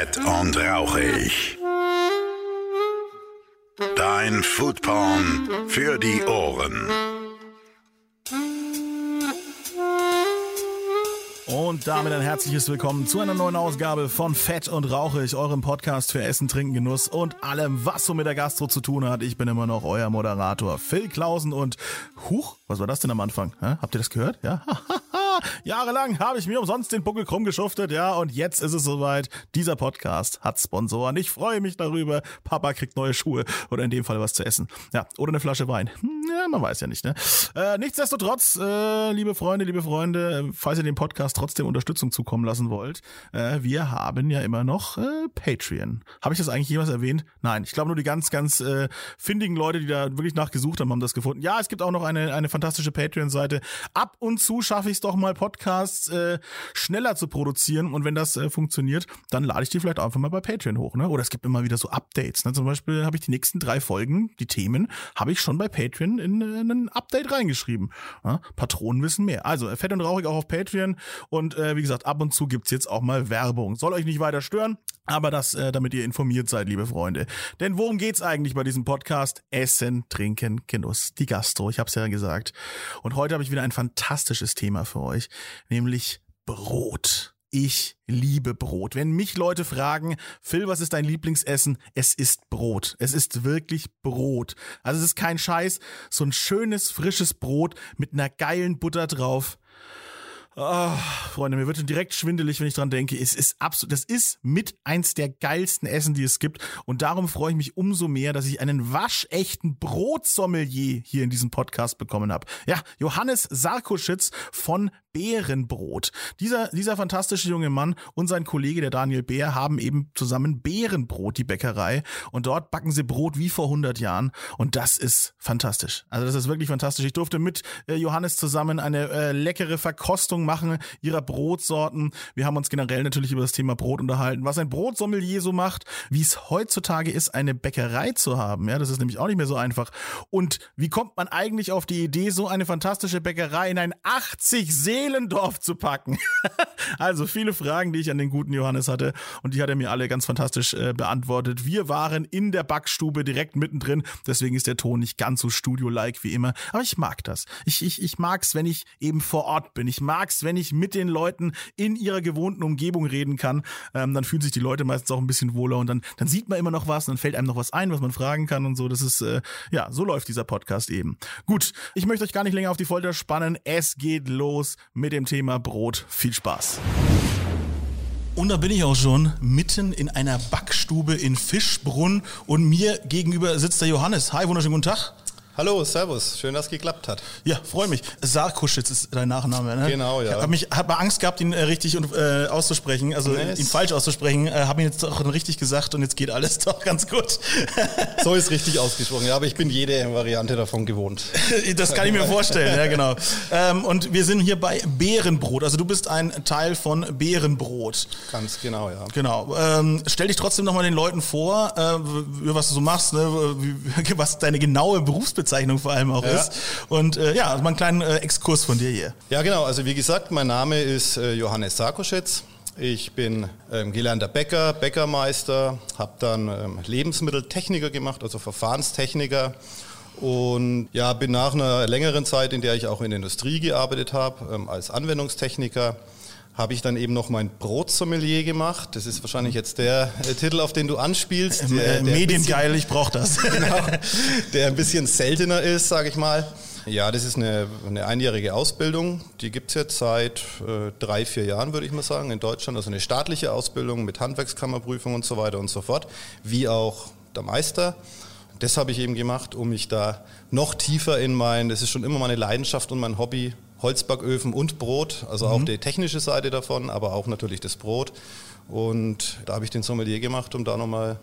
Fett und rauchig. Dein Foodporn für die Ohren. Und damit ein herzliches Willkommen zu einer neuen Ausgabe von Fett und Rauchig, eurem Podcast für Essen, Trinken, Genuss und allem, was so mit der Gastro zu tun hat. Ich bin immer noch euer Moderator Phil Klausen und Huch, was war das denn am Anfang? Habt ihr das gehört? Ja? Jahrelang habe ich mir umsonst den Buckel krumm geschuftet, ja, und jetzt ist es soweit. Dieser Podcast hat Sponsoren. Ich freue mich darüber. Papa kriegt neue Schuhe oder in dem Fall was zu essen. Ja, oder eine Flasche Wein. Hm, ja, man weiß ja nicht, ne? Äh, nichtsdestotrotz, äh, liebe Freunde, liebe Freunde, falls ihr dem Podcast trotzdem Unterstützung zukommen lassen wollt, äh, wir haben ja immer noch äh, Patreon. Habe ich das eigentlich jemals erwähnt? Nein, ich glaube nur die ganz, ganz äh, findigen Leute, die da wirklich nachgesucht haben, haben das gefunden. Ja, es gibt auch noch eine, eine fantastische Patreon-Seite. Ab und zu schaffe ich es doch mal, Podcasts äh, schneller zu produzieren. Und wenn das äh, funktioniert, dann lade ich die vielleicht einfach mal bei Patreon hoch. Ne? Oder es gibt immer wieder so Updates. Ne? Zum Beispiel habe ich die nächsten drei Folgen, die Themen, habe ich schon bei Patreon in, in ein Update reingeschrieben. Ja? Patronen wissen mehr. Also äh, fett und rauchig auch auf Patreon. Und äh, wie gesagt, ab und zu gibt's jetzt auch mal Werbung. Soll euch nicht weiter stören, aber das, äh, damit ihr informiert seid, liebe Freunde. Denn worum geht's eigentlich bei diesem Podcast? Essen, Trinken, Genuss. Die Gastro, ich hab's ja gesagt. Und heute habe ich wieder ein fantastisches Thema für euch, nämlich Brot. Ich liebe Brot. Wenn mich Leute fragen, Phil, was ist dein Lieblingsessen? Es ist Brot. Es ist wirklich Brot. Also es ist kein Scheiß. So ein schönes, frisches Brot mit einer geilen Butter drauf. Oh, Freunde, mir wird direkt schwindelig, wenn ich dran denke. Es ist absolut, das ist mit eins der geilsten Essen, die es gibt. Und darum freue ich mich umso mehr, dass ich einen waschechten Brotsommelier hier in diesem Podcast bekommen habe. Ja, Johannes Sarkoschitz von Bärenbrot. Dieser, dieser fantastische junge Mann und sein Kollege, der Daniel Bär, haben eben zusammen Bärenbrot, die Bäckerei. Und dort backen sie Brot wie vor 100 Jahren. Und das ist fantastisch. Also das ist wirklich fantastisch. Ich durfte mit äh, Johannes zusammen eine äh, leckere Verkostung machen ihrer Brotsorten. Wir haben uns generell natürlich über das Thema Brot unterhalten, was ein Brotsommelier so macht, wie es heutzutage ist, eine Bäckerei zu haben. Ja, das ist nämlich auch nicht mehr so einfach. Und wie kommt man eigentlich auf die Idee, so eine fantastische Bäckerei in ein 80 Seelendorf zu packen? also viele Fragen, die ich an den guten Johannes hatte und die hat er mir alle ganz fantastisch äh, beantwortet. Wir waren in der Backstube direkt mittendrin, deswegen ist der Ton nicht ganz so studio-like wie immer. Aber ich mag das. Ich, ich, ich mag's, wenn ich eben vor Ort bin. Ich mag's, wenn ich mit den Leuten in ihrer gewohnten Umgebung reden kann. Ähm, dann fühlen sich die Leute meistens auch ein bisschen wohler und dann, dann sieht man immer noch was, dann fällt einem noch was ein, was man fragen kann und so. Das ist, äh, ja, so läuft dieser Podcast eben. Gut, ich möchte euch gar nicht länger auf die Folter spannen. Es geht los mit dem Thema Brot. Viel Spaß. Und da bin ich auch schon mitten in einer Backstube in Fischbrunn und mir gegenüber sitzt der Johannes. Hi, wunderschönen guten Tag. Hallo, Servus. Schön, dass es geklappt hat. Ja, freue mich. Sarkuschitz ist dein Nachname, ne? Genau, ja. Ich habe hab mal Angst gehabt, ihn äh, richtig äh, auszusprechen, also Nee, ihn falsch auszusprechen. Äh, habe ihn jetzt auch richtig gesagt und jetzt geht alles doch ganz gut. So ist richtig ausgesprochen. Ja, aber ich bin jede Variante davon gewohnt. das kann ich mir vorstellen, ja genau. Ähm, und wir sind hier bei Bärenbrot. Also du bist ein Teil von Bärenbrot. Ganz genau, ja. Genau. Ähm, stell dich trotzdem nochmal den Leuten vor, äh, was du so machst, ne? was deine genaue Berufsbezeichnung vor allem auch Ja. ist. Und äh, ja, mal einen kleinen äh, Exkurs von dir hier. Ja, genau. Also wie gesagt, mein Name ist äh, Johannes Sarkoschitz. Ich bin ähm, gelernter Bäcker, Bäckermeister, habe dann ähm, Lebensmitteltechniker gemacht, also Verfahrenstechniker. Und ja, bin nach einer längeren Zeit, in der ich auch in der Industrie gearbeitet habe, ähm, als Anwendungstechniker, habe ich dann eben noch mein Brotsommelier gemacht. Das ist wahrscheinlich jetzt der äh, Titel, auf den du anspielst. Äh, der- der ein bisschen- Mediengeil, ich brauche das. genau, der ein bisschen seltener ist, sage ich mal. Ja, das ist eine, eine einjährige Ausbildung. Die gibt es jetzt seit äh, drei, vier Jahren, würde ich mal sagen, in Deutschland. Also eine staatliche Ausbildung mit Handwerkskammerprüfung und so weiter und so fort, wie auch der Meister. Das habe ich eben gemacht, um mich da noch tiefer in mein, das ist schon immer meine Leidenschaft und mein Hobby, Holzbacköfen und Brot, also auch die technische Seite davon, aber auch natürlich das Brot. Und da habe ich den Sommelier gemacht, um da nochmal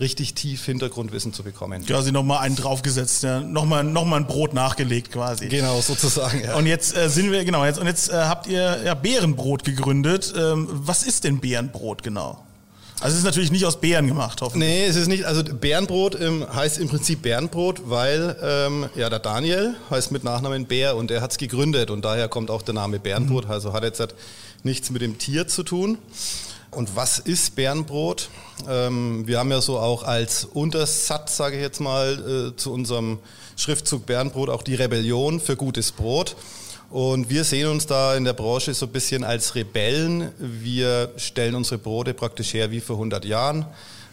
richtig tief Hintergrundwissen zu bekommen. Quasi nochmal einen draufgesetzt, ja. nochmal noch mal ein Brot nachgelegt quasi. Genau, sozusagen. Ja. Und jetzt äh, sind wir, genau, jetzt, und jetzt äh, habt ihr ja Bärenbrot gegründet. Ähm, was ist denn Bärenbrot genau? Also es ist natürlich nicht aus Beeren gemacht, hoffentlich. Nee, es ist nicht, also Bärenbrot ähm, heißt im Prinzip Bärenbrot, weil ähm, ja der Daniel heißt mit Nachnamen Bär und er hat es gegründet und daher kommt auch der Name Bärenbrot, also hat jetzt halt nichts mit dem Tier zu tun. Und was ist Bärenbrot? Ähm, wir haben ja so auch als Untersatz, sage ich jetzt mal, äh, zu unserem Schriftzug Bärenbrot auch die Rebellion für gutes Brot. Und wir sehen uns da in der Branche so ein bisschen als Rebellen. Wir stellen unsere Brote praktisch her wie vor 100 Jahren.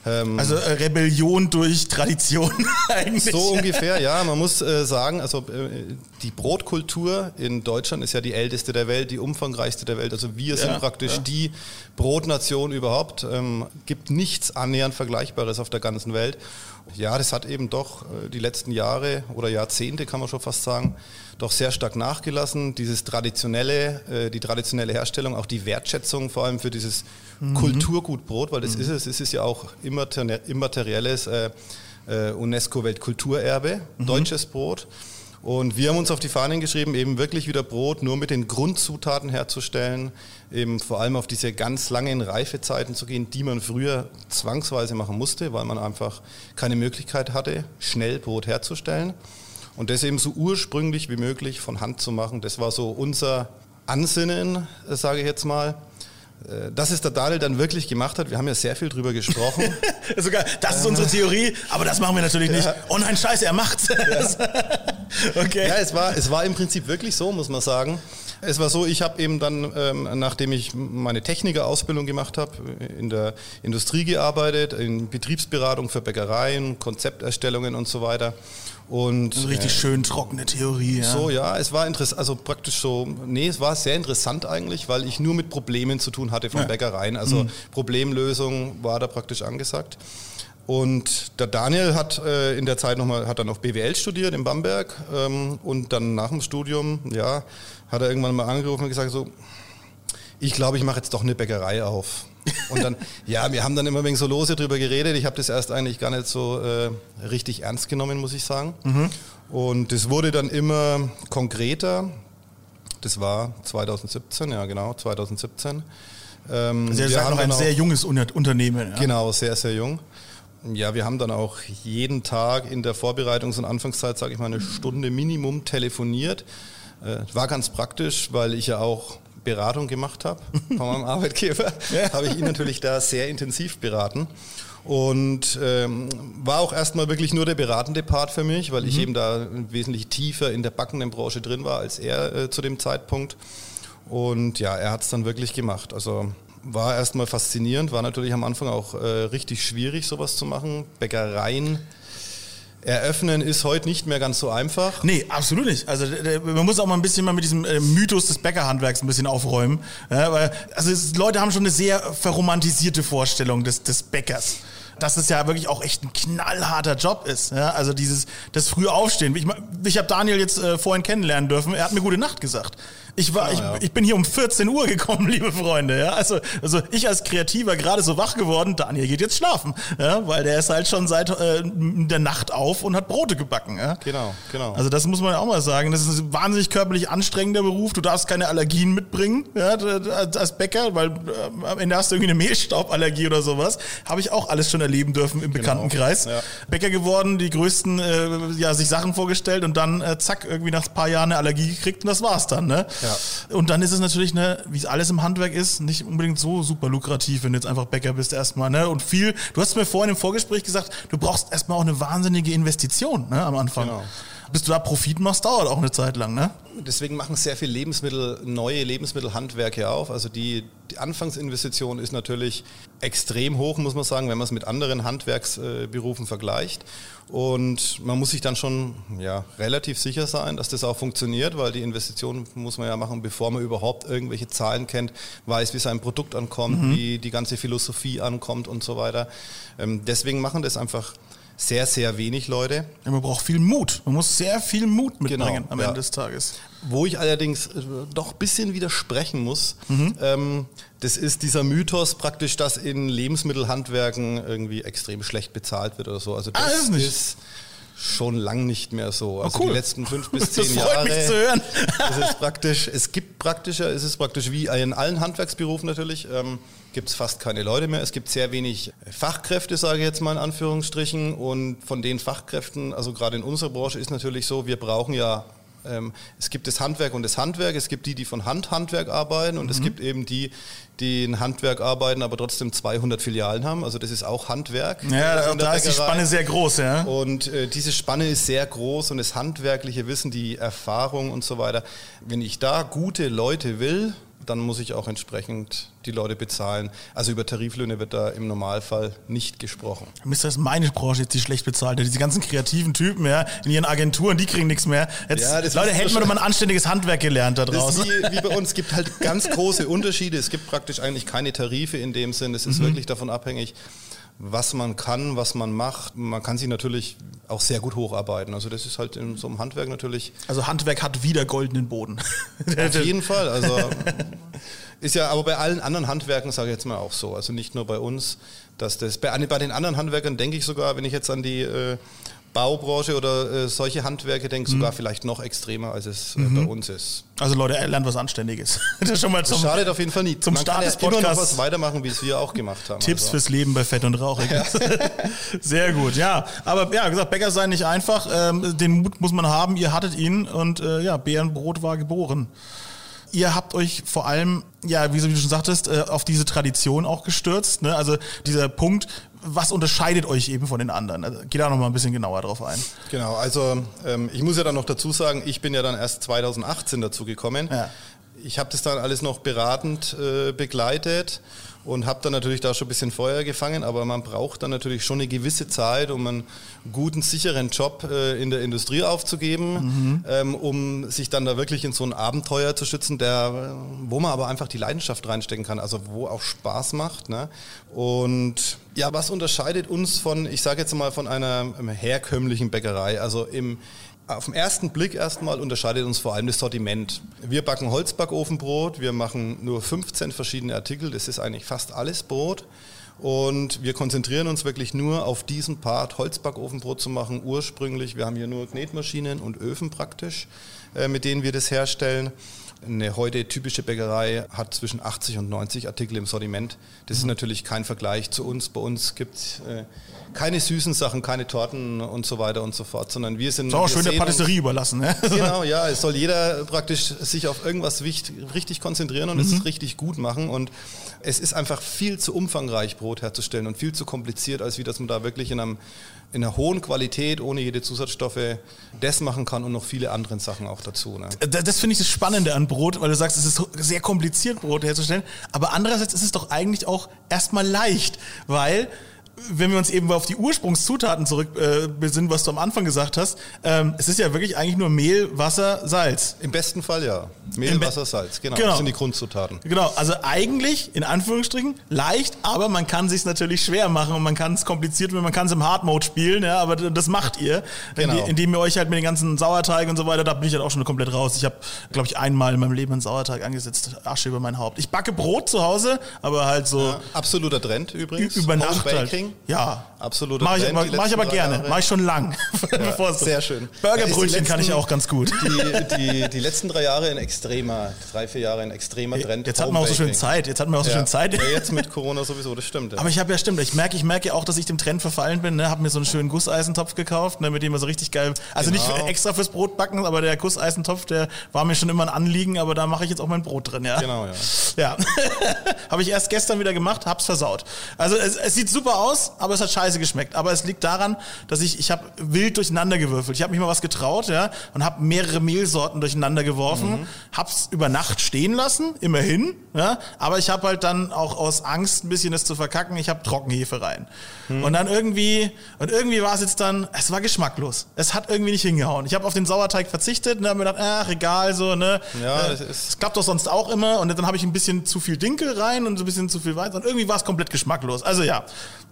Ähm, also äh, Rebellion durch Tradition eigentlich. So ungefähr, ja. Man muss äh, sagen, also äh, die Brotkultur in Deutschland ist ja die älteste der Welt, die umfangreichste der Welt. Also wir sind ja, praktisch ja. die Brotnation überhaupt. Ähm, gibt nichts annähernd Vergleichbares auf der ganzen Welt. Ja, das hat eben doch äh, die letzten Jahre oder Jahrzehnte, kann man schon fast sagen, doch sehr stark nachgelassen. Dieses traditionelle, äh, die traditionelle Herstellung, auch die Wertschätzung vor allem für dieses mhm. Kulturgutbrot, weil das mhm. ist es, es ist ja auch immaterielles äh, UNESCO-Weltkulturerbe, mhm. deutsches Brot. Und wir haben uns auf die Fahnen geschrieben, eben wirklich wieder Brot nur mit den Grundzutaten herzustellen, eben vor allem auf diese ganz langen Reifezeiten zu gehen, die man früher zwangsweise machen musste, weil man einfach keine Möglichkeit hatte, schnell Brot herzustellen. Und das eben so ursprünglich wie möglich von Hand zu machen, das war so unser Ansinnen, sage ich jetzt mal. Äh, dass es der Daniel dann wirklich gemacht hat, wir haben ja sehr viel drüber gesprochen. Sogar, das ist unsere Theorie, aber das machen wir natürlich nicht. Ja. Oh nein, scheiße, er macht's. Ja. okay. Ja, es war, es war im Prinzip wirklich so, muss man sagen. Es war so, ich habe eben dann, ähm, nachdem ich meine Technikerausbildung gemacht habe, in der Industrie gearbeitet, in Betriebsberatung für Bäckereien, Konzepterstellungen und so weiter. Und also richtig äh, schön trockene Theorie. Ja. So, ja, es war interessant, also praktisch so, nee, es war sehr interessant eigentlich, weil ich nur mit Problemen zu tun hatte von ja. Bäckereien. Also mhm. Problemlösung war da praktisch angesagt. Und der Daniel hat äh, in der Zeit nochmal, hat dann noch BWL studiert in Bamberg ähm, und dann nach dem Studium, ja, hat er irgendwann mal angerufen und gesagt so, ich glaube, ich mache jetzt doch eine Bäckerei auf. Und dann, ja, wir haben dann immer wegen so lose drüber geredet. Ich habe das erst eigentlich gar nicht so äh, richtig ernst genommen, muss ich sagen. Mhm. Und es wurde dann immer konkreter. Das war 2017, ja genau, 2017. Ähm, also ihr seid noch ein sehr junges Unternehmen. Ja. Genau, sehr, sehr jung. Ja, wir haben dann auch jeden Tag in der Vorbereitungs- und Anfangszeit, sage ich mal, eine Stunde Minimum telefoniert. Äh, war ganz praktisch, weil ich ja auch Beratung gemacht habe von meinem Arbeitgeber, ja. habe ich ihn natürlich da sehr intensiv beraten. Und ähm, war auch erstmal wirklich nur der beratende Part für mich, weil mhm. ich eben da wesentlich tiefer in der backenden Branche drin war als er äh, zu dem Zeitpunkt. Und ja, er hat es dann wirklich gemacht. Also war erstmal faszinierend, war natürlich am Anfang auch äh, richtig schwierig, sowas zu machen. Bäckereien Eröffnen ist heute nicht mehr ganz so einfach. Nee, absolut nicht. Also man muss auch mal ein bisschen mal mit diesem äh, Mythos des Bäckerhandwerks ein bisschen aufräumen. Ja, weil, also es, Leute haben schon eine sehr verromantisierte Vorstellung des, des Bäckers dass es ja wirklich auch echt ein knallharter Job ist. Ja? Also dieses das frühe Aufstehen. Ich, ich habe Daniel jetzt äh, vorhin kennenlernen dürfen. Er hat mir gute Nacht gesagt. Ich, war, ah, ich, ja. ich bin hier um 14 Uhr gekommen, liebe Freunde. Ja? Also, also ich als Kreativer gerade so wach geworden, Daniel geht jetzt schlafen, ja? weil der ist halt schon seit äh, der Nacht auf und hat Brote gebacken. Ja? Genau, genau. Also das muss man ja auch mal sagen. Das ist ein wahnsinnig körperlich anstrengender Beruf. Du darfst keine Allergien mitbringen ja, als Bäcker, weil äh, am Ende hast du irgendwie eine Mehlstauballergie oder sowas. Habe ich auch alles schon erleben dürfen im genau. Bekanntenkreis. Ja. Bäcker geworden, die größten, äh, ja, sich Sachen vorgestellt und dann äh, zack, irgendwie nach ein paar Jahren eine Allergie gekriegt und das war's dann. Ne? Ja. Und dann ist es natürlich, ne, wie es alles im Handwerk ist, nicht unbedingt so super lukrativ, wenn du jetzt einfach Bäcker bist erstmal. Ne? Und viel, du hast mir vorhin im Vorgespräch gesagt, du brauchst erstmal auch eine wahnsinnige Investition ne, am Anfang. Genau bis du da Profit machst, dauert auch eine Zeit lang, ne? Deswegen machen sehr viele Lebensmittel, neue Lebensmittelhandwerke auf. Also die, die Anfangsinvestition ist natürlich extrem hoch, muss man sagen, wenn man es mit anderen Handwerksberufen vergleicht. Und man muss sich dann schon ja, relativ sicher sein, dass das auch funktioniert, weil die Investition muss man ja machen, bevor man überhaupt irgendwelche Zahlen kennt, weiß, wie sein Produkt ankommt, mhm. wie die ganze Philosophie ankommt und so weiter. Ähm, deswegen machen das einfach sehr, sehr wenig Leute. Ja, man braucht viel Mut. Man muss sehr viel Mut mitbringen genau, am Ende des Tages. Wo ich allerdings äh, doch ein bisschen widersprechen muss, mhm. ähm, das ist dieser Mythos praktisch, dass in Lebensmittelhandwerken irgendwie extrem schlecht bezahlt wird oder so. Also das, ah, das ist, nicht. ist schon lang nicht mehr so. Oh, also oh cool. die letzten fünf bis zehn das freut Jahre. Mich zu hören. es ist praktisch, es gibt praktischer, es ist praktisch wie in allen Handwerksberufen natürlich. Ähm, gibt es fast keine Leute mehr. Es gibt sehr wenig Fachkräfte, sage ich jetzt mal in Anführungsstrichen. Und von den Fachkräften, also gerade in unserer Branche ist natürlich so, wir brauchen ja es gibt das Handwerk und das Handwerk, es gibt die, die von Hand Handwerk arbeiten und mhm. es gibt eben die, die in Handwerk arbeiten, aber trotzdem 200 Filialen haben. Also das ist auch Handwerk. Ja, da ist die Spanne sehr groß, ja. Und äh, diese Spanne ist sehr groß und das handwerkliche Wissen, die Erfahrung und so weiter. Wenn ich da gute Leute will, dann muss ich auch entsprechend die Leute bezahlen. Also über Tariflöhne wird da im Normalfall nicht gesprochen. Mist, das ist meine Branche jetzt, die schlecht bezahlt. Diese ganzen kreativen Typen ja, in ihren Agenturen, die kriegen nichts mehr. Jetzt, ja, Leute, hätten wir doch mal ein anständiges Handwerk gelernt da draußen. Wie, wie, bei uns, es gibt halt ganz große Unterschiede. Es gibt praktisch eigentlich keine Tarife in dem Sinn. Es ist mhm. wirklich davon abhängig, was man kann, was man macht. Man kann sich natürlich auch sehr gut hocharbeiten. Also das ist halt in so einem Handwerk natürlich. Also Handwerk hat wieder goldenen Boden. Auf jeden Fall. Also ist ja aber bei allen anderen Handwerken, sage ich jetzt mal auch so. Also nicht nur bei uns, dass das bei, bei den anderen Handwerkern denke ich sogar, wenn ich jetzt an die äh, Baubranche oder äh, solche Handwerke denke, mhm. sogar vielleicht noch extremer, als es äh, mhm. bei uns ist. Also Leute, lernt was Anständiges. das, schon mal zum, das schadet auf jeden Fall nie. Zum Man Start kann ja des Podcasts immer noch was weitermachen, wie es wir auch gemacht haben. Tipps also. fürs Leben bei Fett und Rauch. Ja. Sehr gut, ja. Aber ja, gesagt, Bäcker sein nicht einfach. Ähm, den Mut muss man haben. Ihr hattet ihn und äh, ja, Bärenbrot war geboren ihr habt euch vor allem, ja, wie du schon sagtest, äh, auf diese Tradition auch gestürzt. Ne? Also dieser Punkt, was unterscheidet euch eben von den anderen? Also, geh da noch mal ein bisschen genauer drauf ein. Genau, also ähm, ich muss ja dann noch dazu sagen, ich bin ja dann erst 2018 dazu gekommen. Ja. Ich habe das dann alles noch beratend äh, begleitet und habe dann natürlich da schon ein bisschen Feuer gefangen, aber man braucht dann natürlich schon eine gewisse Zeit, um einen guten, sicheren Job äh, in der Industrie aufzugeben, mhm. ähm, um sich dann da wirklich in so ein Abenteuer zu schützen, der, wo man aber einfach die Leidenschaft reinstecken kann, also wo auch Spaß macht. Ne? Und ja, was unterscheidet uns von, ich sage jetzt mal, von einer herkömmlichen Bäckerei? Also im auf den ersten Blick erstmal unterscheidet uns vor allem das Sortiment. Wir backen Holzbackofenbrot, wir machen nur 15 verschiedene Artikel, das ist eigentlich fast alles Brot. Und wir konzentrieren uns wirklich nur auf diesen Part, Holzbackofenbrot zu machen, ursprünglich. Wir haben hier nur Knetmaschinen und Öfen praktisch, äh, mit denen wir das herstellen. Eine heute typische Bäckerei hat zwischen 80 und 90 Artikel im Sortiment. Das ist mhm. natürlich kein Vergleich zu uns. Bei uns gibt es äh, keine süßen Sachen, keine Torten und so weiter und so fort, sondern wir sind. Ist auch schön der Patisserie überlassen, ne? Genau, ja. Es soll jeder praktisch sich auf irgendwas richtig konzentrieren und mhm. es richtig gut machen. Und es ist einfach viel zu umfangreich, Brot herzustellen und viel zu kompliziert, als wie dass man da wirklich in einem in einer hohen Qualität, ohne jede Zusatzstoffe, das machen kann und noch viele andere Sachen auch dazu. Ne? Das finde ich das Spannende an Brot, weil du sagst, es ist sehr kompliziert, Brot herzustellen. Aber andererseits ist es doch eigentlich auch erstmal leicht, weil wenn wir uns eben auf die Ursprungszutaten zurück äh, besinnen, was du am Anfang gesagt hast, ähm, es ist ja wirklich eigentlich nur Mehl, Wasser, Salz. Im besten Fall ja. Mehl, Wasser, Salz, genau, genau. Das sind die Grundzutaten. Genau, also eigentlich, in Anführungsstrichen, leicht, aber man kann sich natürlich schwer machen und man kann es kompliziert, man kann es im Hard Mode spielen, ja, aber das macht ihr, genau. indem ihr euch halt mit den ganzen Sauerteig und so weiter, da bin ich halt auch schon komplett raus. Ich habe, glaube ich, einmal in meinem Leben einen Sauerteig angesetzt, Asche über mein Haupt. Ich backe Brot zu Hause, aber halt so. Ja, absoluter Trend übrigens. Über Nacht halt. Ja. Absoluter Mach ich, mach ich aber gerne. Mache ich schon lang. Ja, sehr schön. Burgerbrötchen kann ich auch ganz gut. Die, die, die letzten drei Jahre in extremer, drei, vier Jahre in extremer Trend. Jetzt hat man auch so schön Zeit. Jetzt hat man auch so ja. schön Zeit. Ja, jetzt mit Corona sowieso, das stimmt. Ja. Aber ich habe ja stimmt. Ich merke, ich merke auch, dass ich dem Trend verfallen bin. Ne? Habe mir so einen schönen Gusseisentopf gekauft, ne? mit dem man so richtig geil. Also genau. nicht extra fürs Brot backen, aber der Gusseisentopf, der war mir schon immer ein Anliegen, aber da mache ich jetzt auch mein Brot drin. Ja. Genau, ja. Ja. habe ich erst gestern wieder gemacht, hab's versaut. Also es, es sieht super aus, aber es hat scheiße geschmeckt. Aber es liegt daran, dass ich, ich habe wild durcheinander gewürfelt. Ich habe mich mal was getraut, ja, und habe mehrere Mehlsorten durcheinander geworfen, mhm. hab's über Nacht stehen lassen, immerhin, ja, aber ich habe halt dann auch aus Angst ein bisschen das zu verkacken, ich habe Trockenhefe rein. Mhm. Und dann irgendwie, und irgendwie war es jetzt dann, es war geschmacklos. Es hat irgendwie nicht hingehauen. Ich habe auf den Sauerteig verzichtet und habe mir gedacht, ach, egal, so, ne. Ja, äh, es klappt doch sonst auch immer. Und dann habe ich ein bisschen zu viel Dinkel rein und so ein bisschen zu viel Weiß und irgendwie war es komplett geschmacklos. Also ja,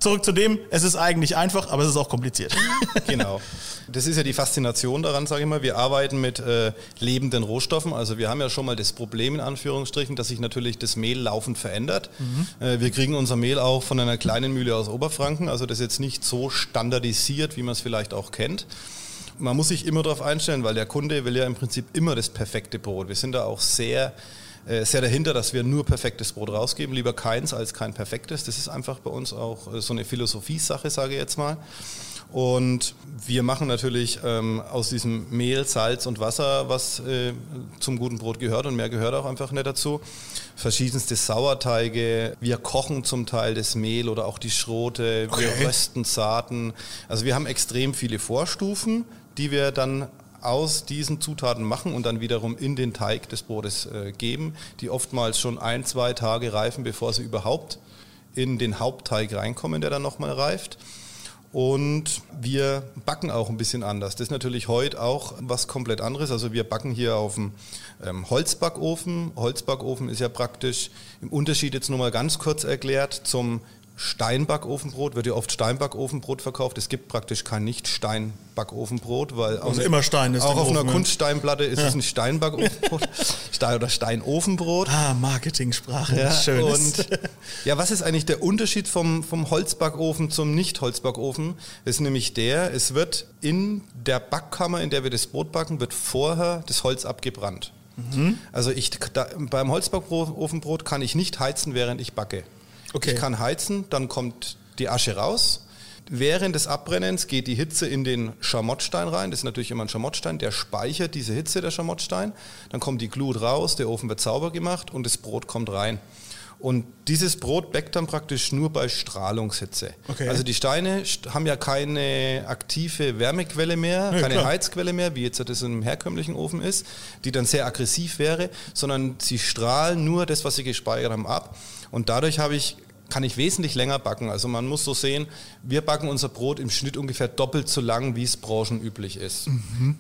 zurück zu dem, es ist eigentlich einfach, aber es ist auch kompliziert. Genau. Das ist ja die Faszination daran, sage ich mal. Wir arbeiten mit äh, lebenden Rohstoffen. Also wir haben ja schon mal das Problem in Anführungsstrichen, dass sich natürlich das Mehl laufend verändert. Mhm. Äh, wir kriegen unser Mehl auch von einer kleinen Mühle aus Oberfranken. Also das ist jetzt nicht so standardisiert, wie man es vielleicht auch kennt man muss sich immer darauf einstellen, weil der Kunde will ja im Prinzip immer das perfekte Brot. Wir sind da auch sehr, äh, sehr dahinter, dass wir nur perfektes Brot rausgeben. Lieber keins als kein perfektes. Das ist einfach bei uns auch äh, so eine Philosophie-Sache, sage ich jetzt mal. Und wir machen natürlich ähm, aus diesem Mehl, Salz und Wasser, was äh, zum guten Brot gehört und mehr gehört auch einfach nicht dazu. Verschiedenste Sauerteige. Wir kochen zum Teil das Mehl oder auch die Schrote. Wir Okay. rösten Saaten. Also wir haben extrem viele Vorstufen, die wir dann aus diesen Zutaten machen und dann wiederum in den Teig des Brotes äh, geben, die oftmals schon ein, zwei Tage reifen, bevor sie überhaupt in den Hauptteig reinkommen, der dann nochmal reift. Und wir backen auch ein bisschen anders. Das ist natürlich heute auch was komplett anderes. Also wir backen hier auf dem ähm, Holzbackofen. Holzbackofen ist ja praktisch im Unterschied jetzt nur mal ganz kurz erklärt zum Steinbackofenbrot. Wird ja oft Steinbackofenbrot verkauft. Es gibt praktisch kein Nicht-Steinbackofenbrot, weil auch, immer Stein ist auch auf einer Ofen, ja. Kunststeinplatte ist es ein Steinbackofenbrot Stein- oder Steinofenbrot. Ah, Marketingsprache. Ja, Schönes. Und ja, was ist eigentlich der Unterschied vom, vom Holzbackofen zum Nicht-Holzbackofen? Ist nämlich der, es wird in der Backkammer, in der wir das Brot backen, wird vorher das Holz abgebrannt. Mhm. Also ich, da, beim Holzbackofenbrot kann ich nicht heizen, während ich backe. Okay. Ich kann heizen, dann kommt die Asche raus. Während des Abbrennens geht die Hitze in den Schamottstein rein. Das ist natürlich immer ein Schamottstein, der speichert diese Hitze, der Schamottstein. Dann kommt die Glut raus, der Ofen wird sauber gemacht und das Brot kommt rein. Und dieses Brot backt dann praktisch nur bei Strahlungshitze. Okay. Also die Steine st- haben ja keine aktive Wärmequelle mehr, Nee, keine klar. Heizquelle mehr, wie jetzt das in einem herkömmlichen Ofen ist, die dann sehr aggressiv wäre, sondern sie strahlen nur das, was sie gespeichert haben, ab. Und dadurch habe ich kann ich wesentlich länger backen. Also man muss so sehen, wir backen unser Brot im Schnitt ungefähr doppelt so lang, wie es branchenüblich ist.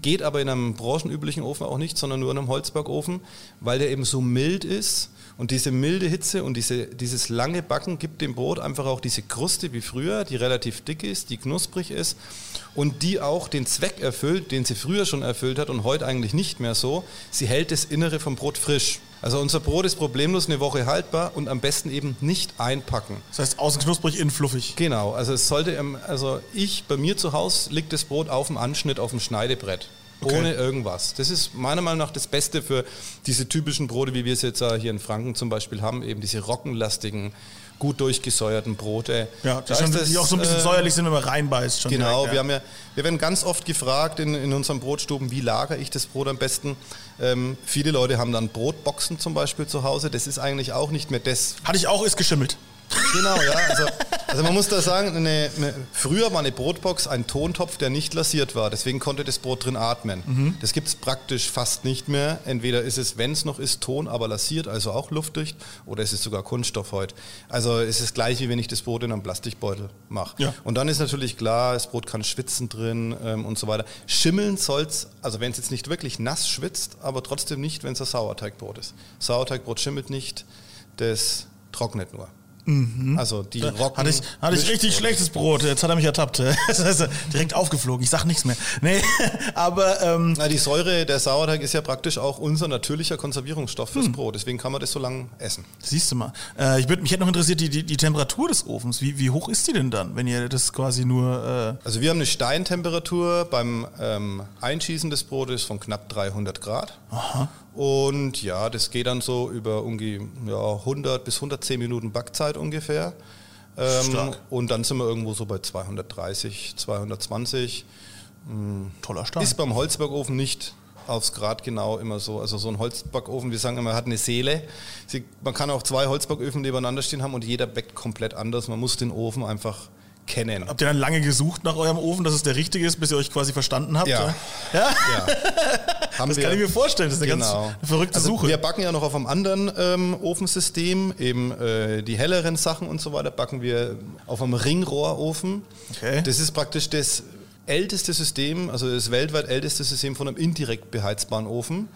Geht aber in einem branchenüblichen Ofen auch nicht, sondern nur in einem Holzbackofen, weil der eben so mild ist. Und diese milde Hitze und diese, dieses lange Backen gibt dem Brot einfach auch diese Kruste wie früher, die relativ dick ist, die knusprig ist und die auch den Zweck erfüllt, den sie früher schon erfüllt hat und heute eigentlich nicht mehr so. Sie hält das Innere vom Brot frisch. Also unser Brot ist problemlos eine Woche haltbar und am besten eben nicht einpacken. Das heißt, außen knusprig, innen fluffig. Genau, also es sollte, also ich, bei mir zu Hause liegt das Brot auf dem Anschnitt, auf dem Schneidebrett. Okay. Ohne irgendwas. Das ist meiner Meinung nach das Beste für diese typischen Brote, wie wir es jetzt hier in Franken zum Beispiel haben, eben diese rockenlastigen, gut durchgesäuerten Brote. Ja, Da die, schon, das, die auch so ein bisschen äh, säuerlich sind, wenn man reinbeißt. Schon Genau, direkt, wir, haben ja, wir werden ganz oft gefragt in, in unseren Brotstuben, wie lagere ich das Brot am besten. Ähm, viele Leute haben dann Brotboxen zum Beispiel zu Hause. Das ist eigentlich auch nicht mehr das, Hatte ich auch, ist geschimmelt. Genau, ja. Also, also man muss da sagen, eine, früher war eine Brotbox ein Tontopf, der nicht lasiert war. Deswegen konnte das Brot drin atmen. Das gibt es praktisch fast nicht mehr. Entweder ist es, wenn es noch ist, Ton, aber lasiert, also auch luftdicht, oder es ist sogar Kunststoff heute. Also es ist gleich, wie wenn ich das Brot in einem Plastikbeutel mache. Ja. Und dann ist natürlich klar, das Brot kann schwitzen drin ähm, und so weiter. Schimmeln soll's, also wenn es jetzt nicht wirklich nass schwitzt, aber trotzdem nicht, wenn es ein Sauerteigbrot ist. Sauerteigbrot schimmelt nicht, das trocknet nur. Also die Rocken. Hatte ich, hatte ich richtig schlechtes Brot. Jetzt hat er mich ertappt. Direkt aufgeflogen. Ich sag nichts mehr. Nee, aber ähm, Na, die Säure der Sauerteig ist ja praktisch auch unser natürlicher Konservierungsstoff Hm. fürs Brot. Deswegen kann man das so lange essen. siehst du mal. Äh, ich würd, mich hätte noch interessiert, die, die, die Temperatur des Ofens. Wie, wie hoch ist die denn dann, wenn ihr das quasi nur... Äh, Also wir haben eine Steintemperatur beim ähm, Einschießen des Brotes von knapp 300 Grad. Und ja, das geht dann so über ungefähr ja, 100 bis 110 Minuten Backzeit ungefähr. Ähm, Stark. und dann sind wir irgendwo so bei 230, 220. toller Start. Ist beim Holzbackofen nicht aufs Grad genau immer so. Also so ein Holzbackofen, wir sagen immer, hat eine Seele. Sie, man kann auch zwei Holzbacköfen nebeneinander stehen haben und jeder backt komplett anders. Man muss den Ofen einfach kennen. Habt ihr dann lange gesucht nach eurem Ofen, dass es der richtige ist, bis ihr euch quasi verstanden habt? Ja. Ja? Ja. Haben Das wir- kann ich mir vorstellen. Das ist eine ganz Genau. eine verrückte also Suche. Wir backen ja noch auf einem anderen ähm, Ofensystem, eben äh, die helleren Sachen und so weiter, backen wir auf einem Ringrohrofen. Okay. Das ist praktisch das älteste System, also das weltweit älteste System von einem indirekt beheizbaren Ofen.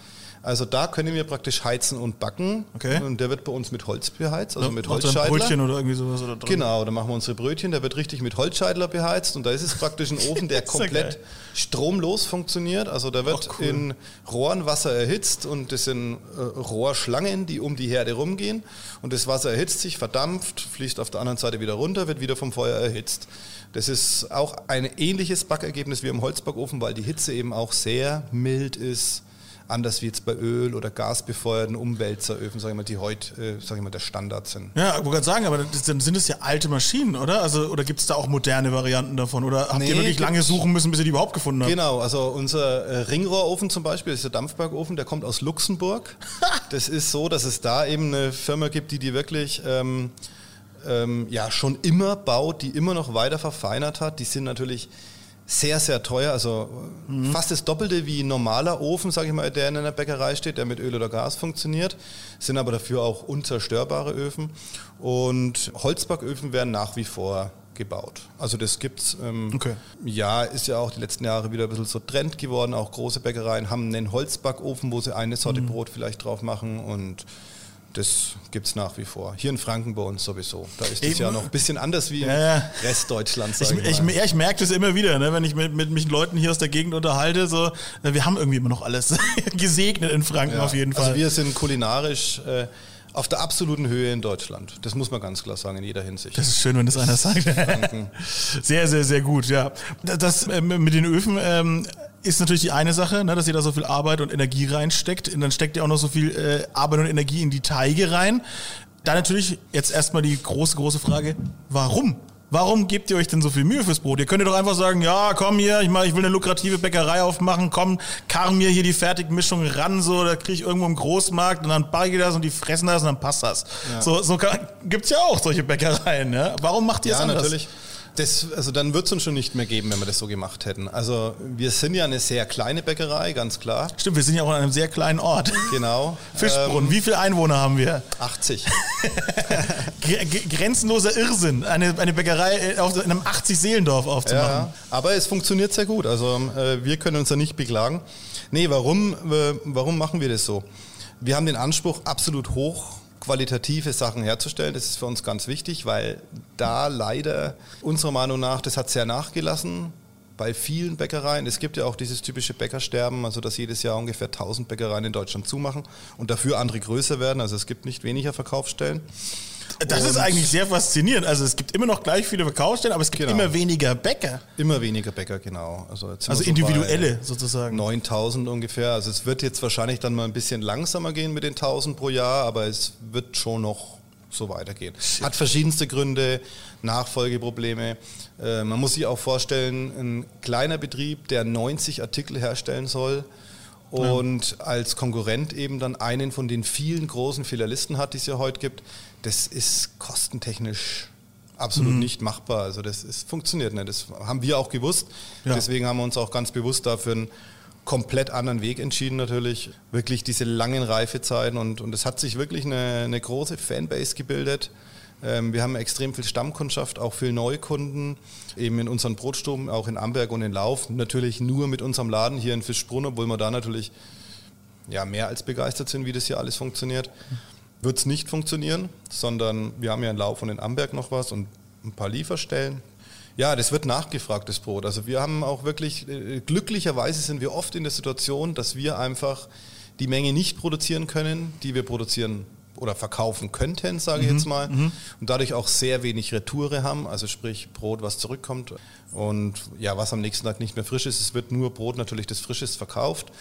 Also da können wir praktisch heizen und backen. Okay. Und der wird bei uns mit Holz beheizt, also mit Macht ihr ein Holzscheidler. Brötchen oder irgendwie sowas oder drin. Genau, da machen wir unsere Brötchen, der wird richtig mit Holzscheidler beheizt und da ist es praktisch ein Ofen, der ja komplett stromlos funktioniert. Also da wird cool. in Rohren Wasser erhitzt und das sind äh, Rohrschlangen, die um die Herde rumgehen und das Wasser erhitzt sich, verdampft, fließt auf der anderen Seite wieder runter, wird wieder vom Feuer erhitzt. Das ist auch ein ähnliches Backergebnis wie im Holzbackofen, weil die Hitze eben auch sehr mild ist. Anders wie jetzt bei Öl- oder gasbefeuerten Umwälzeröfen, sage ich mal, die heute, äh, sage ich mal, der Standard sind. Ja, ich wollte gerade sagen, aber das, dann sind es ja alte Maschinen, oder? Also, oder gibt es da auch moderne Varianten davon? Oder habt Nee, ihr wirklich lange suchen müssen, bis ihr die überhaupt gefunden habt? Genau, also unser äh, Ringrohrofen zum Beispiel, das ist der Dampfbergofen, der kommt aus Luxemburg. das ist so, dass es da eben eine Firma gibt, die die wirklich ähm, ähm, ja, schon immer baut, die immer noch weiter verfeinert hat. Die sind natürlich sehr, sehr teuer, also äh, fast das Doppelte wie ein normaler Ofen, sage ich mal, der in einer Bäckerei steht, der mit Öl oder Gas funktioniert, sind aber dafür auch unzerstörbare Öfen. Und Holzbacköfen werden nach wie vor gebaut. Also das gibt's. Ähm, Okay. ja, ist ja auch die letzten Jahre wieder ein bisschen so Trend geworden. Auch große Bäckereien haben einen Holzbackofen, wo sie eine Sorte Mhm. Brot vielleicht drauf machen und das gibt es nach wie vor. Hier in Franken bei uns sowieso. Da ist es ja noch ein bisschen anders wie im Ja, ja. Rest Deutschlands. Ich, ich ja, ich merke das immer wieder, ne, wenn ich mit, mit mich Leuten hier aus der Gegend unterhalte. So, äh, wir haben irgendwie immer noch alles gesegnet in Franken auf jeden Fall. Also wir sind kulinarisch äh, auf der absoluten Höhe in Deutschland. Das muss man ganz klar sagen, in jeder Hinsicht. Das ist schön, wenn das einer sagt. Sehr, sehr, sehr gut, ja. Das ähm, mit den Öfen ähm, ist natürlich die eine Sache, ne, dass ihr da so viel Arbeit und Energie reinsteckt. Und dann steckt ihr auch noch so viel äh, Arbeit und Energie in die Teige rein. Da natürlich jetzt erstmal die große, große Frage, warum? Warum gebt ihr euch denn so viel Mühe fürs Brot? Ihr könntet doch einfach sagen, ja, komm hier, ich, mach, ich will eine lukrative Bäckerei aufmachen, komm, karren mir hier die Fertigmischung ran, so, da kriege ich irgendwo im Großmarkt und dann backe ich das und die fressen das und dann passt das. So, so kann, gibt's ja auch solche Bäckereien, ne? Warum macht ihr es Ja, anders? natürlich. Das, also dann wird es uns schon nicht mehr geben, wenn wir das so gemacht hätten. Also wir sind ja eine sehr kleine Bäckerei, ganz klar. Stimmt, wir sind ja auch an einem sehr kleinen Ort. Genau. Fischbrunnen, wie viele Einwohner haben wir? Ähm, 80. Gre- ge- Grenzenloser Irrsinn, eine, eine Bäckerei äh, auf, in einem 80-Seelendorf aufzumachen. Ja, aber es funktioniert sehr gut. Also äh, wir können uns da nicht beklagen. Nee, warum, äh, warum machen wir das so? Wir haben den Anspruch, absolut hochqualitative Sachen herzustellen. Das ist für uns ganz wichtig, weil da leider unserer Meinung nach, das hat sehr nachgelassen bei vielen Bäckereien. Es gibt ja auch dieses typische Bäckersterben, also dass jedes Jahr ungefähr 1000 Bäckereien in Deutschland zumachen und dafür andere größer werden. Also es gibt nicht weniger Verkaufsstellen. Das ist Und- eigentlich sehr faszinierend. Also es gibt immer noch gleich viele Verkaufsstellen, aber es gibt Genau. immer weniger Bäcker. Immer weniger Bäcker, genau. Also, Also so individuelle sozusagen. 9000 ungefähr. Also es wird jetzt wahrscheinlich dann mal ein bisschen langsamer gehen mit den 1000 pro Jahr, aber es wird schon noch so weitergehen. Hat verschiedenste Gründe, Nachfolgeprobleme. Äh, man muss sich auch vorstellen, ein kleiner Betrieb, der 90 Artikel herstellen soll und als Konkurrent eben dann einen von den vielen großen Filialisten hat, die es ja heute gibt, das ist kostentechnisch absolut nicht machbar. Also das ist, funktioniert nicht. Das haben wir auch gewusst. Ja. Deswegen haben wir uns auch ganz bewusst dafür einen komplett anderen Weg entschieden natürlich. Wirklich diese langen Reifezeiten und, und es hat sich wirklich eine, eine große Fanbase gebildet. Ähm, wir haben extrem viel Stammkundschaft, auch viel Neukunden, eben in unseren Brotstuben, auch in Amberg und in Lauf. Natürlich nur mit unserem Laden hier in Fischbrunn, obwohl wir da natürlich ja, mehr als begeistert sind, wie das hier alles funktioniert. Wird es nicht funktionieren, sondern wir haben ja in Lauf und in Amberg noch was und ein paar Lieferstellen. Ja, das wird nachgefragt, das Brot. Also wir haben auch wirklich, äh, glücklicherweise sind wir oft in der Situation, dass wir einfach die Menge nicht produzieren können, die wir produzieren oder verkaufen könnten, sage ich jetzt mal. Und dadurch auch sehr wenig Retoure haben, also sprich Brot, was zurückkommt und ja, was am nächsten Tag nicht mehr frisch ist. Es wird nur Brot natürlich, das frisch ist, verkauft.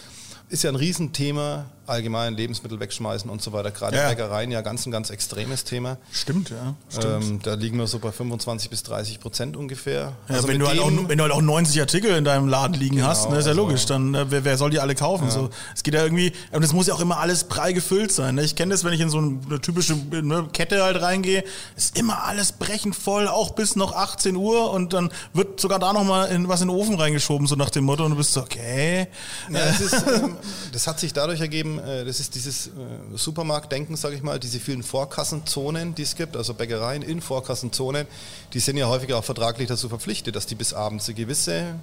Ist ja ein Riesenthema, allgemein Lebensmittel wegschmeißen und so weiter. Gerade Ja. Bäckereien ja ganz ein ganz extremes Thema. Stimmt, ja. Stimmt. Ähm, da liegen wir so bei 25 bis 30 Prozent ungefähr. Ja, Also wenn, du halt auch, wenn du halt auch 90 Artikel in deinem Laden liegen hast, ne, ist ja also- logisch, dann äh, wer, wer soll die alle kaufen? So, es geht ja irgendwie, und es muss ja auch immer alles prall gefüllt sein. Ne? Ich kenne das, wenn ich in so eine typische ne, Kette halt reingehe, ist immer alles brechend voll, auch bis noch 18 Uhr und dann wird sogar da nochmal in, was in den Ofen reingeschoben, so nach dem Motto, und du bist so, okay. Ja, das, ist, ähm, das hat sich dadurch ergeben, äh, das ist dieses äh, Supermarktdenken, sage ich mal, diese vielen Vorkassenzonen, die es gibt, also Bäckereien in Vorkassenzonen, die sind ja häufig auch vertraglich dazu verpflichtet, dass die bis abends eine gewisse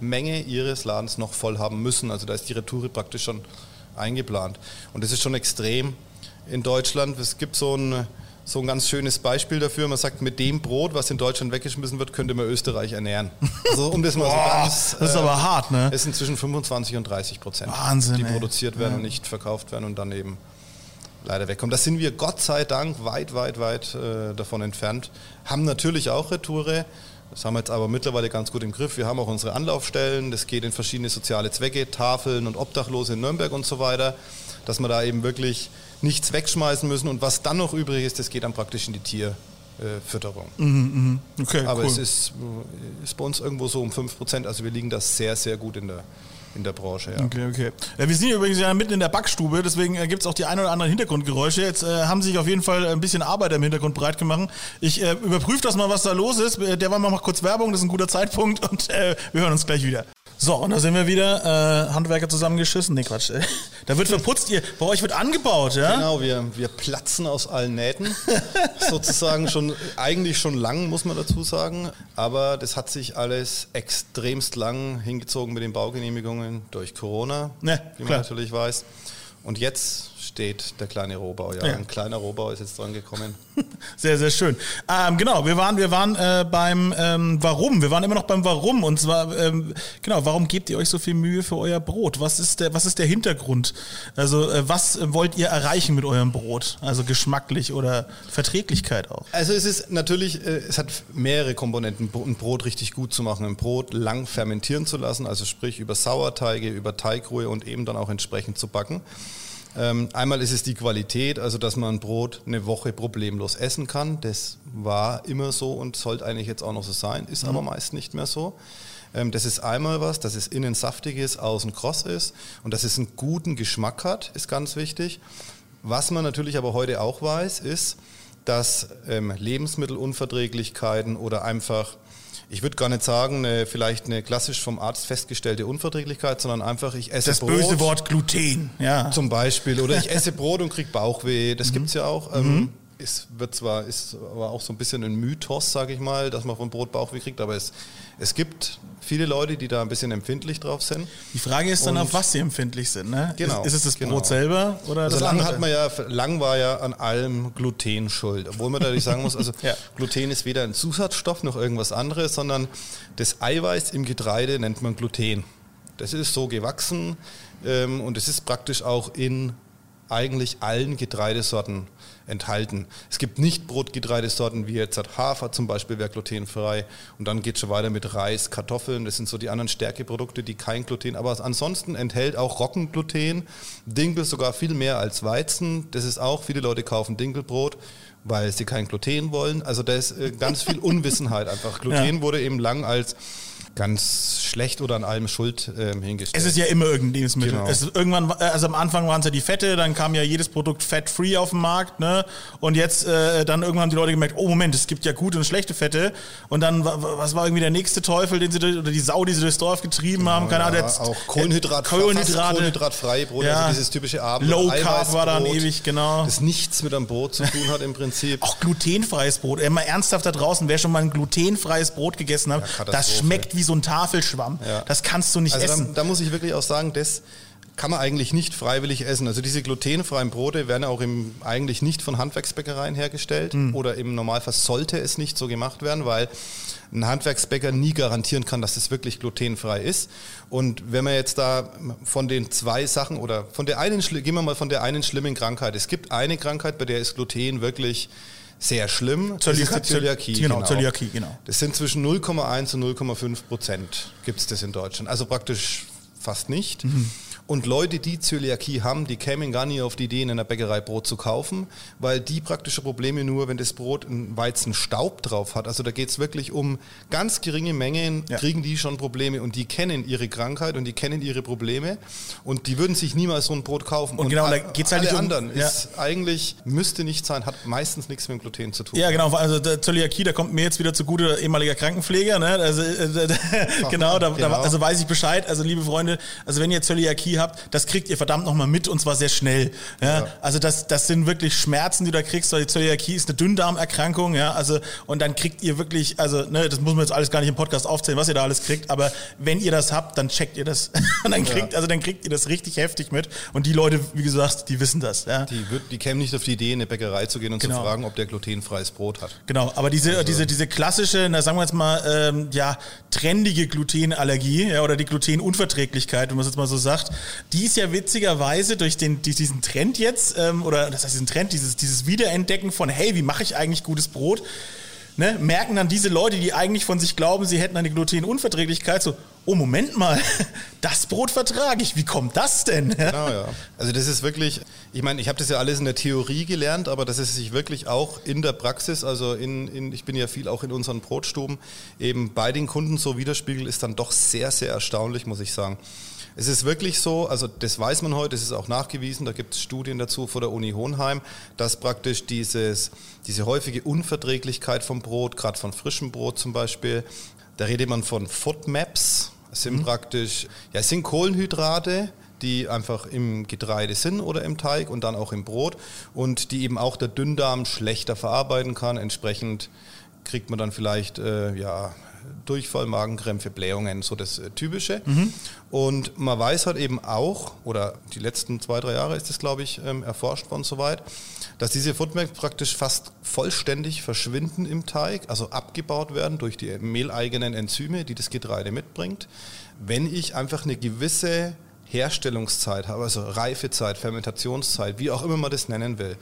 Menge ihres Ladens noch voll haben müssen. Also da ist die Retoure praktisch schon eingeplant. Und das ist schon extrem in Deutschland. Es gibt so ein, so ein ganz schönes Beispiel dafür. Man sagt, mit dem Brot, was in Deutschland weggeschmissen wird, könnte man Österreich ernähren. Also um das mal so ganz... das ist äh, aber hart, ne? es sind zwischen 25 und 30 Prozent, Wahnsinn, die ey. produziert werden und nicht verkauft werden und dann eben leider wegkommen. Das sind wir Gott sei Dank weit, weit, weit äh, davon entfernt. Haben natürlich auch Retoure, Das haben wir jetzt aber mittlerweile ganz gut im Griff. Wir haben auch unsere Anlaufstellen, das geht in verschiedene soziale Zwecke, Tafeln und Obdachlose in Nürnberg und so weiter, dass wir da eben wirklich nichts wegschmeißen müssen und was dann noch übrig ist, das geht dann praktisch in die Tierfütterung. Mhm, mh. okay, aber cool. es ist, ist bei uns irgendwo so um 5%, also wir liegen da sehr, sehr gut in der, in der Branche. Ja. Okay, okay. Ja, wir sind übrigens ja mitten in der Backstube, deswegen äh, gibt es auch die ein oder anderen Hintergrundgeräusche. Jetzt äh, haben sich auf jeden Fall ein bisschen Arbeit im Hintergrund breit gemacht. Ich äh, überprüfe das mal, was da los ist. Der war mal kurz Werbung, das ist ein guter Zeitpunkt und äh, wir hören uns gleich wieder. So, und da sind wir wieder, äh, Handwerker zusammengeschissen. Nee, Quatsch. Da wird verputzt, ihr, bei euch wird angebaut, ja? Genau, wir, wir platzen aus allen Nähten. Sozusagen schon, eigentlich schon lang, muss man dazu sagen. Aber das hat sich alles extremst lang hingezogen mit den Baugenehmigungen durch Corona, ne, wie man klar. natürlich weiß. Und jetzt steht der kleine Rohbau. Ja, ja. ein kleiner Rohbau ist jetzt dran gekommen. Sehr, sehr schön. Ähm, genau, wir waren, wir waren äh, beim ähm, Warum. Wir waren immer noch beim Warum. Und zwar, ähm, genau, warum gebt ihr euch so viel Mühe für euer Brot? Was ist der, was ist der Hintergrund? Also, äh, was wollt ihr erreichen mit eurem Brot? Also geschmacklich oder Verträglichkeit auch? Also es ist natürlich, äh, es hat mehrere Komponenten, ein Brot richtig gut zu machen, ein Brot lang fermentieren zu lassen, also sprich über Sauerteige, über Teigruhe und eben dann auch entsprechend zu backen. Ähm, einmal ist es die Qualität, also dass man Brot eine Woche problemlos essen kann. Das war immer so und sollte eigentlich jetzt auch noch so sein, ist mhm. aber meist nicht mehr so. Ähm, das ist einmal was, dass es innen saftig ist, außen kross ist und dass es einen guten Geschmack hat, ist ganz wichtig. Was man natürlich aber heute auch weiß, ist, dass ähm, Lebensmittelunverträglichkeiten oder einfach ich würde gar nicht sagen, eine, vielleicht eine klassisch vom Arzt festgestellte Unverträglichkeit, sondern einfach, ich esse das Brot. Das böse Wort Gluten, ja. Zum Beispiel. Oder ich esse Brot und kriege Bauchweh. Das mhm. gibt es ja auch. Ähm, mhm. Es wird zwar, ist aber auch so ein bisschen ein Mythos, sage ich mal, dass man vom Brot Bauchweh kriegt, aber es, es gibt viele Leute, die da ein bisschen empfindlich drauf sind. Die Frage ist dann, auf was sie empfindlich sind. Ne? Genau. Ist, ist es das genau. Brot selber oder also das lang hat man ja, lang war ja an allem Gluten schuld. Obwohl man dadurch sagen muss, also ja. Gluten ist weder ein Zusatzstoff noch irgendwas anderes, sondern das Eiweiß im Getreide nennt man Gluten. Das ist so gewachsen ähm, und es ist praktisch auch in eigentlich allen Getreidesorten enthalten. Es gibt nicht Brotgetreidesorten wie jetzt Hafer zum Beispiel, wäre glutenfrei. Und dann geht es schon weiter mit Reis, Kartoffeln. Das sind so die anderen Stärkeprodukte, die kein Gluten, aber ansonsten enthält auch Roggengluten. Dinkel sogar viel mehr als Weizen. Das ist auch, viele Leute kaufen Dinkelbrot weil sie kein Gluten wollen. Also da ist äh, ganz viel Unwissenheit einfach. Gluten ja. wurde eben lang als ganz schlecht oder an allem schuld ähm, hingestellt. Es ist ja immer irgendein Lebensmittel. Genau. Es ist irgendwann, also am Anfang waren es ja die Fette, dann kam ja jedes Produkt fat-free auf den Markt, ne? Und jetzt äh, dann irgendwann haben die Leute gemerkt, oh Moment, es gibt ja gute und schlechte Fette. Und dann, was war irgendwie der nächste Teufel, den sie oder die Sau, die sie durchs Dorf getrieben genau, haben? Keine Ahnung, ja, auch Kohlenhydrat, Kohlenhydrate, Kohlenhydratfrei Brot, ja. also dieses typische Abend. Low Carb war dann ewig, genau. Das nichts mit einem Brot zu tun hat im Prinzip. Auch glutenfreies Brot. Immer ernsthaft da draußen, wer schon mal ein glutenfreies Brot gegessen hat, ja, das schmeckt wie so ein Tafelschwamm. Ja. Das kannst du nicht also essen. Da, da, muss ich wirklich auch sagen, das kann man eigentlich nicht freiwillig essen. Also diese glutenfreien Brote werden auch im, eigentlich nicht von Handwerksbäckereien hergestellt mhm. oder im Normalfall sollte es nicht so gemacht werden, weil ein Handwerksbäcker nie garantieren kann, dass es wirklich glutenfrei ist. Und wenn man jetzt da von den zwei Sachen oder von der einen, gehen wir mal von der einen schlimmen Krankheit. Es gibt eine Krankheit, bei der ist Gluten wirklich sehr schlimm. Zöliakie, Zöliakie, genau, genau. Zöliakie, genau. Das sind zwischen 0,1 und 0,5 Prozent gibt es das in Deutschland. Also praktisch fast nicht. Mhm. Und Leute, die Zöliakie haben, die kämen gar nie auf die Idee, in einer Bäckerei Brot zu kaufen, weil die praktische Probleme nur, wenn das Brot einen Weizenstaub drauf hat. Also da geht es wirklich um ganz geringe Mengen, ja. kriegen die schon Probleme und die kennen ihre Krankheit und die kennen ihre Probleme und die würden sich niemals so ein Brot kaufen. Und, und genau, da geht es halt alle um, anderen ja. ist eigentlich, müsste nicht sein, hat meistens nichts mit dem Gluten zu tun. Ja, genau, also der Zöliakie, da kommt mir jetzt wieder zugute ehemaliger Krankenpfleger, ne? also, äh, genau, da, genau. Da, also weiß ich Bescheid, also liebe Freunde, also wenn ihr Zöliakie habt, das kriegt ihr verdammt nochmal mit und zwar sehr schnell. Ja? ja? Also das, das sind wirklich Schmerzen, die du da kriegst, weil die Zöliakie ist eine Dünndarmerkrankung, ja, also und dann kriegt ihr wirklich, also ne, das muss man jetzt alles gar nicht im Podcast aufzählen, was ihr da alles kriegt, aber wenn ihr das habt, dann checkt ihr das und dann kriegt, ja. also dann kriegt ihr das richtig heftig mit und die Leute, wie gesagt, die wissen das. Ja? Die, wird, die kämen nicht auf die Idee, in eine Bäckerei zu gehen und genau. zu fragen, ob der glutenfreies Brot hat. Genau, aber diese, also. diese, diese klassische, na, sagen wir jetzt mal, ähm, ja, trendige Glutenallergie ja, oder die Glutenunverträglichkeit, wenn man es jetzt mal so sagt, die ist ja witzigerweise durch den, diesen Trend jetzt, ähm, oder das heißt diesen Trend, dieses, dieses Wiederentdecken von, hey, wie mache ich eigentlich gutes Brot, ne, merken dann diese Leute, die eigentlich von sich glauben, sie hätten eine Glutenunverträglichkeit, so, oh Moment mal, das Brot vertrage ich, wie kommt das denn? Genau, ja. Also das ist wirklich, ich meine, ich habe das ja alles in der Theorie gelernt, aber dass es sich wirklich auch in der Praxis, also in, in, ich bin ja viel auch in unseren Brotstuben, eben bei den Kunden so widerspiegelt, ist dann doch sehr, sehr erstaunlich, muss ich sagen. Es ist wirklich so, also das weiß man heute, das ist auch nachgewiesen, da gibt es Studien dazu vor der Uni Hohenheim, dass praktisch dieses, diese häufige Unverträglichkeit vom Brot, gerade von frischem Brot zum Beispiel, da redet man von FODMAPs, das sind mhm. praktisch, ja, es sind Kohlenhydrate, die einfach im Getreide sind oder im Teig und dann auch im Brot und die eben auch der Dünndarm schlechter verarbeiten kann. Entsprechend kriegt man dann vielleicht äh, ja, Durchfall, Magenkrämpfe, Blähungen, so das äh, Typische. Mhm. Und man weiß halt eben auch, oder die letzten zwei, drei Jahre ist das, glaube ich, ähm, erforscht worden soweit, dass diese Footmags praktisch fast vollständig verschwinden im Teig, also abgebaut werden durch die mehleigenen Enzyme, die das Getreide mitbringt, wenn ich einfach eine gewisse Herstellungszeit habe, also Reifezeit, Fermentationszeit, wie auch immer man das nennen will.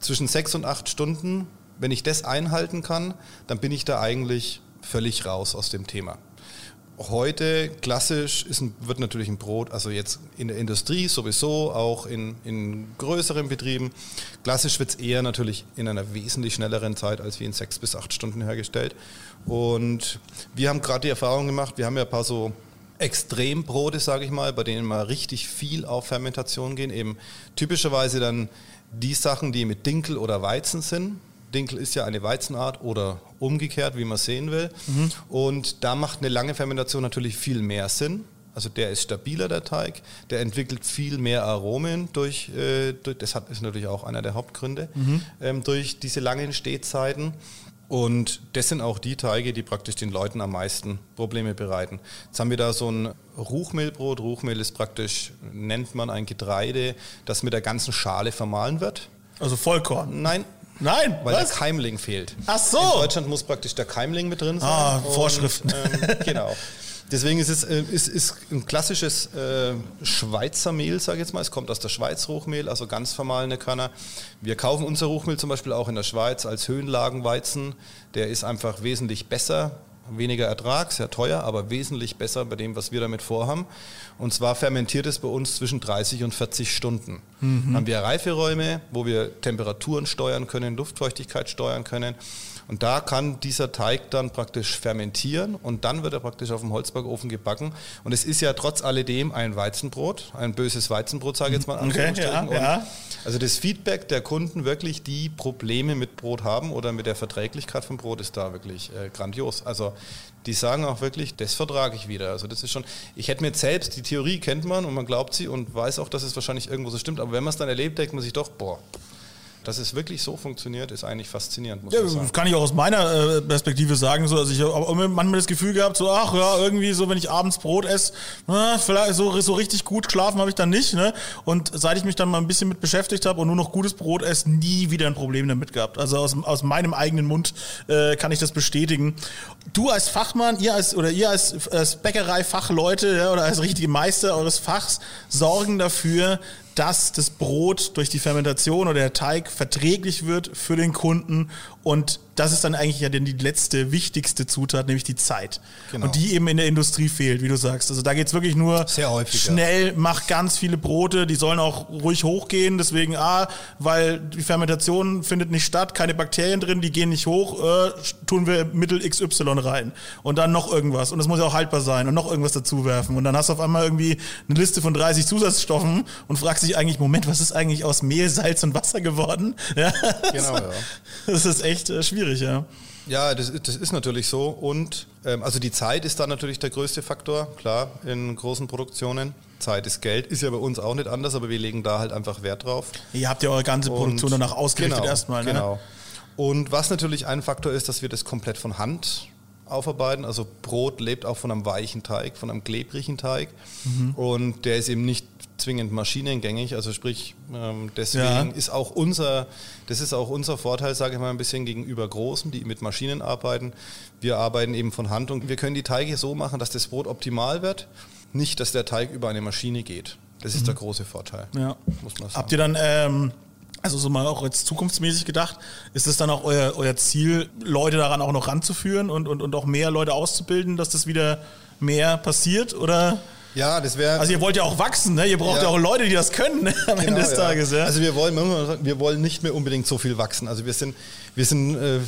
Zwischen sechs und acht Stunden, wenn ich das einhalten kann, dann bin ich da eigentlich völlig raus aus dem Thema. Heute klassisch ist ein, wird natürlich ein Brot, also jetzt in der Industrie sowieso, auch in, in größeren Betrieben. Klassisch wird es eher natürlich in einer wesentlich schnelleren Zeit als wie in sechs bis acht Stunden hergestellt. Und wir haben gerade die Erfahrung gemacht, wir haben ja ein paar so Extrembrote, sage ich mal, bei denen mal richtig viel auf Fermentation gehen. Eben typischerweise dann die Sachen, die mit Dinkel oder Weizen sind. Dinkel ist ja eine Weizenart oder umgekehrt, wie man sehen will. Mhm. Und da macht eine lange Fermentation natürlich viel mehr Sinn. Also der ist stabiler, der Teig. Der entwickelt viel mehr Aromen durch, äh, durch das hat, ist natürlich auch einer der Hauptgründe, mhm. ähm, durch diese langen Stehzeiten. Und das sind auch die Teige, die praktisch den Leuten am meisten Probleme bereiten. Jetzt haben wir da so ein Ruchmehlbrot. Ruchmehl ist praktisch, nennt man ein Getreide, das mit der ganzen Schale vermahlen wird. Also Vollkorn? Nein, Nein, weil was? der Keimling fehlt. Ach so. In Deutschland muss praktisch der Keimling mit drin sein. Ah, Vorschriften. ähm, genau. Deswegen ist es äh, ist, ist ein klassisches äh, Schweizer Mehl, sage ich jetzt mal. Es kommt aus der Schweiz Ruchmehl, also ganz vermahlene Körner. Wir kaufen unser Ruchmehl zum Beispiel auch in der Schweiz als Höhenlagenweizen. Der ist einfach wesentlich besser weniger Ertrag, sehr teuer, aber wesentlich besser bei dem, was wir damit vorhaben. Und zwar fermentiert es bei uns zwischen 30 und 40 Stunden. Mhm. Dann haben wir Reiferäume, wo wir Temperaturen steuern können, Luftfeuchtigkeit steuern können. Und da kann dieser Teig dann praktisch fermentieren und dann wird er praktisch auf dem Holzbackofen gebacken. Und es ist ja trotz alledem ein Weizenbrot, ein böses Weizenbrot, sage ich jetzt mal. Okay, ja, ja. Also das Feedback der Kunden wirklich, die Probleme mit Brot haben oder mit der Verträglichkeit von Brot ist da wirklich äh, grandios. Also die sagen auch wirklich, das vertrage ich wieder. Also das ist schon, ich hätte mir jetzt selbst, die Theorie kennt man und man glaubt sie und weiß auch, dass es wahrscheinlich irgendwo so stimmt, aber wenn man es dann erlebt, denkt man sich doch, boah, dass es wirklich so funktioniert, ist eigentlich faszinierend. Muss ja, das kann ich auch aus meiner äh, Perspektive sagen. So, also ich habe manchmal das Gefühl gehabt, so ach ja, irgendwie so, wenn ich abends Brot esse, na, vielleicht so, so richtig gut schlafen habe ich dann nicht. Ne? Und seit ich mich dann mal ein bisschen mit beschäftigt habe und nur noch gutes Brot esse, nie wieder ein Problem damit gehabt. Also aus, aus meinem eigenen Mund äh, kann ich das bestätigen. Du als Fachmann, ihr als oder ihr als, als Bäckerei-Fachleute ja, oder als richtige Meister eures Fachs sorgen dafür, dass das Brot durch die Fermentation oder der Teig verträglich wird für den Kunden und das ist dann eigentlich ja die letzte, wichtigste Zutat, nämlich die Zeit. Genau. Und die eben in der Industrie fehlt, wie du sagst. Also da geht es wirklich nur häufig, schnell, ja. mach ganz viele Brote, die sollen auch ruhig hochgehen. Deswegen, A, weil die Fermentation findet nicht statt, keine Bakterien drin, die gehen nicht hoch, äh, tun wir Mittel XY rein. Und dann noch irgendwas. Und das muss ja auch haltbar sein und noch irgendwas dazu werfen. Und dann hast du auf einmal irgendwie eine Liste von 30 Zusatzstoffen und fragst dich eigentlich, Moment, was ist eigentlich aus Mehl, Salz und Wasser geworden? Ja. Genau, ja. Das ist echt äh, schwierig schwierig, ja. Ja, das, das ist natürlich so. Und ähm, also die Zeit ist da natürlich der größte Faktor, klar, in großen Produktionen. Zeit ist Geld, ist ja bei uns auch nicht anders, aber wir legen da halt einfach Wert drauf. Ihr habt ja eure ganze Produktion Und danach ausgerichtet genau, erstmal, ne? Genau. Und was natürlich ein Faktor ist, dass wir das komplett von Hand aufarbeiten. Also Brot lebt auch von einem weichen Teig, von einem klebrigen Teig. Mhm. Und der ist eben nicht zwingend maschinengängig. Also sprich, ähm, deswegen ja. ist auch unser, das ist auch unser Vorteil, sage ich mal, ein bisschen gegenüber Großen, die mit Maschinen arbeiten. Wir arbeiten eben von Hand und wir können die Teige so machen, dass das Brot optimal wird. Nicht, dass der Teig über eine Maschine geht. Das ist mhm. der große Vorteil. Ja. Muss man sagen. Habt ihr dann ähm Also so mal auch jetzt zukunftsmäßig gedacht, ist es dann auch euer, euer Ziel, Leute daran auch noch ranzuführen und, und, und auch mehr Leute auszubilden, dass das wieder mehr passiert? Oder? Ja, das wäre. Also ihr wollt ja auch wachsen, ne? Ihr braucht ja, ja auch Leute, die das können ne? am genau, Ende des ja. Tages. Ja? Also wir wollen, wir wollen nicht mehr unbedingt so viel wachsen. Also wir sind, wir sind äh,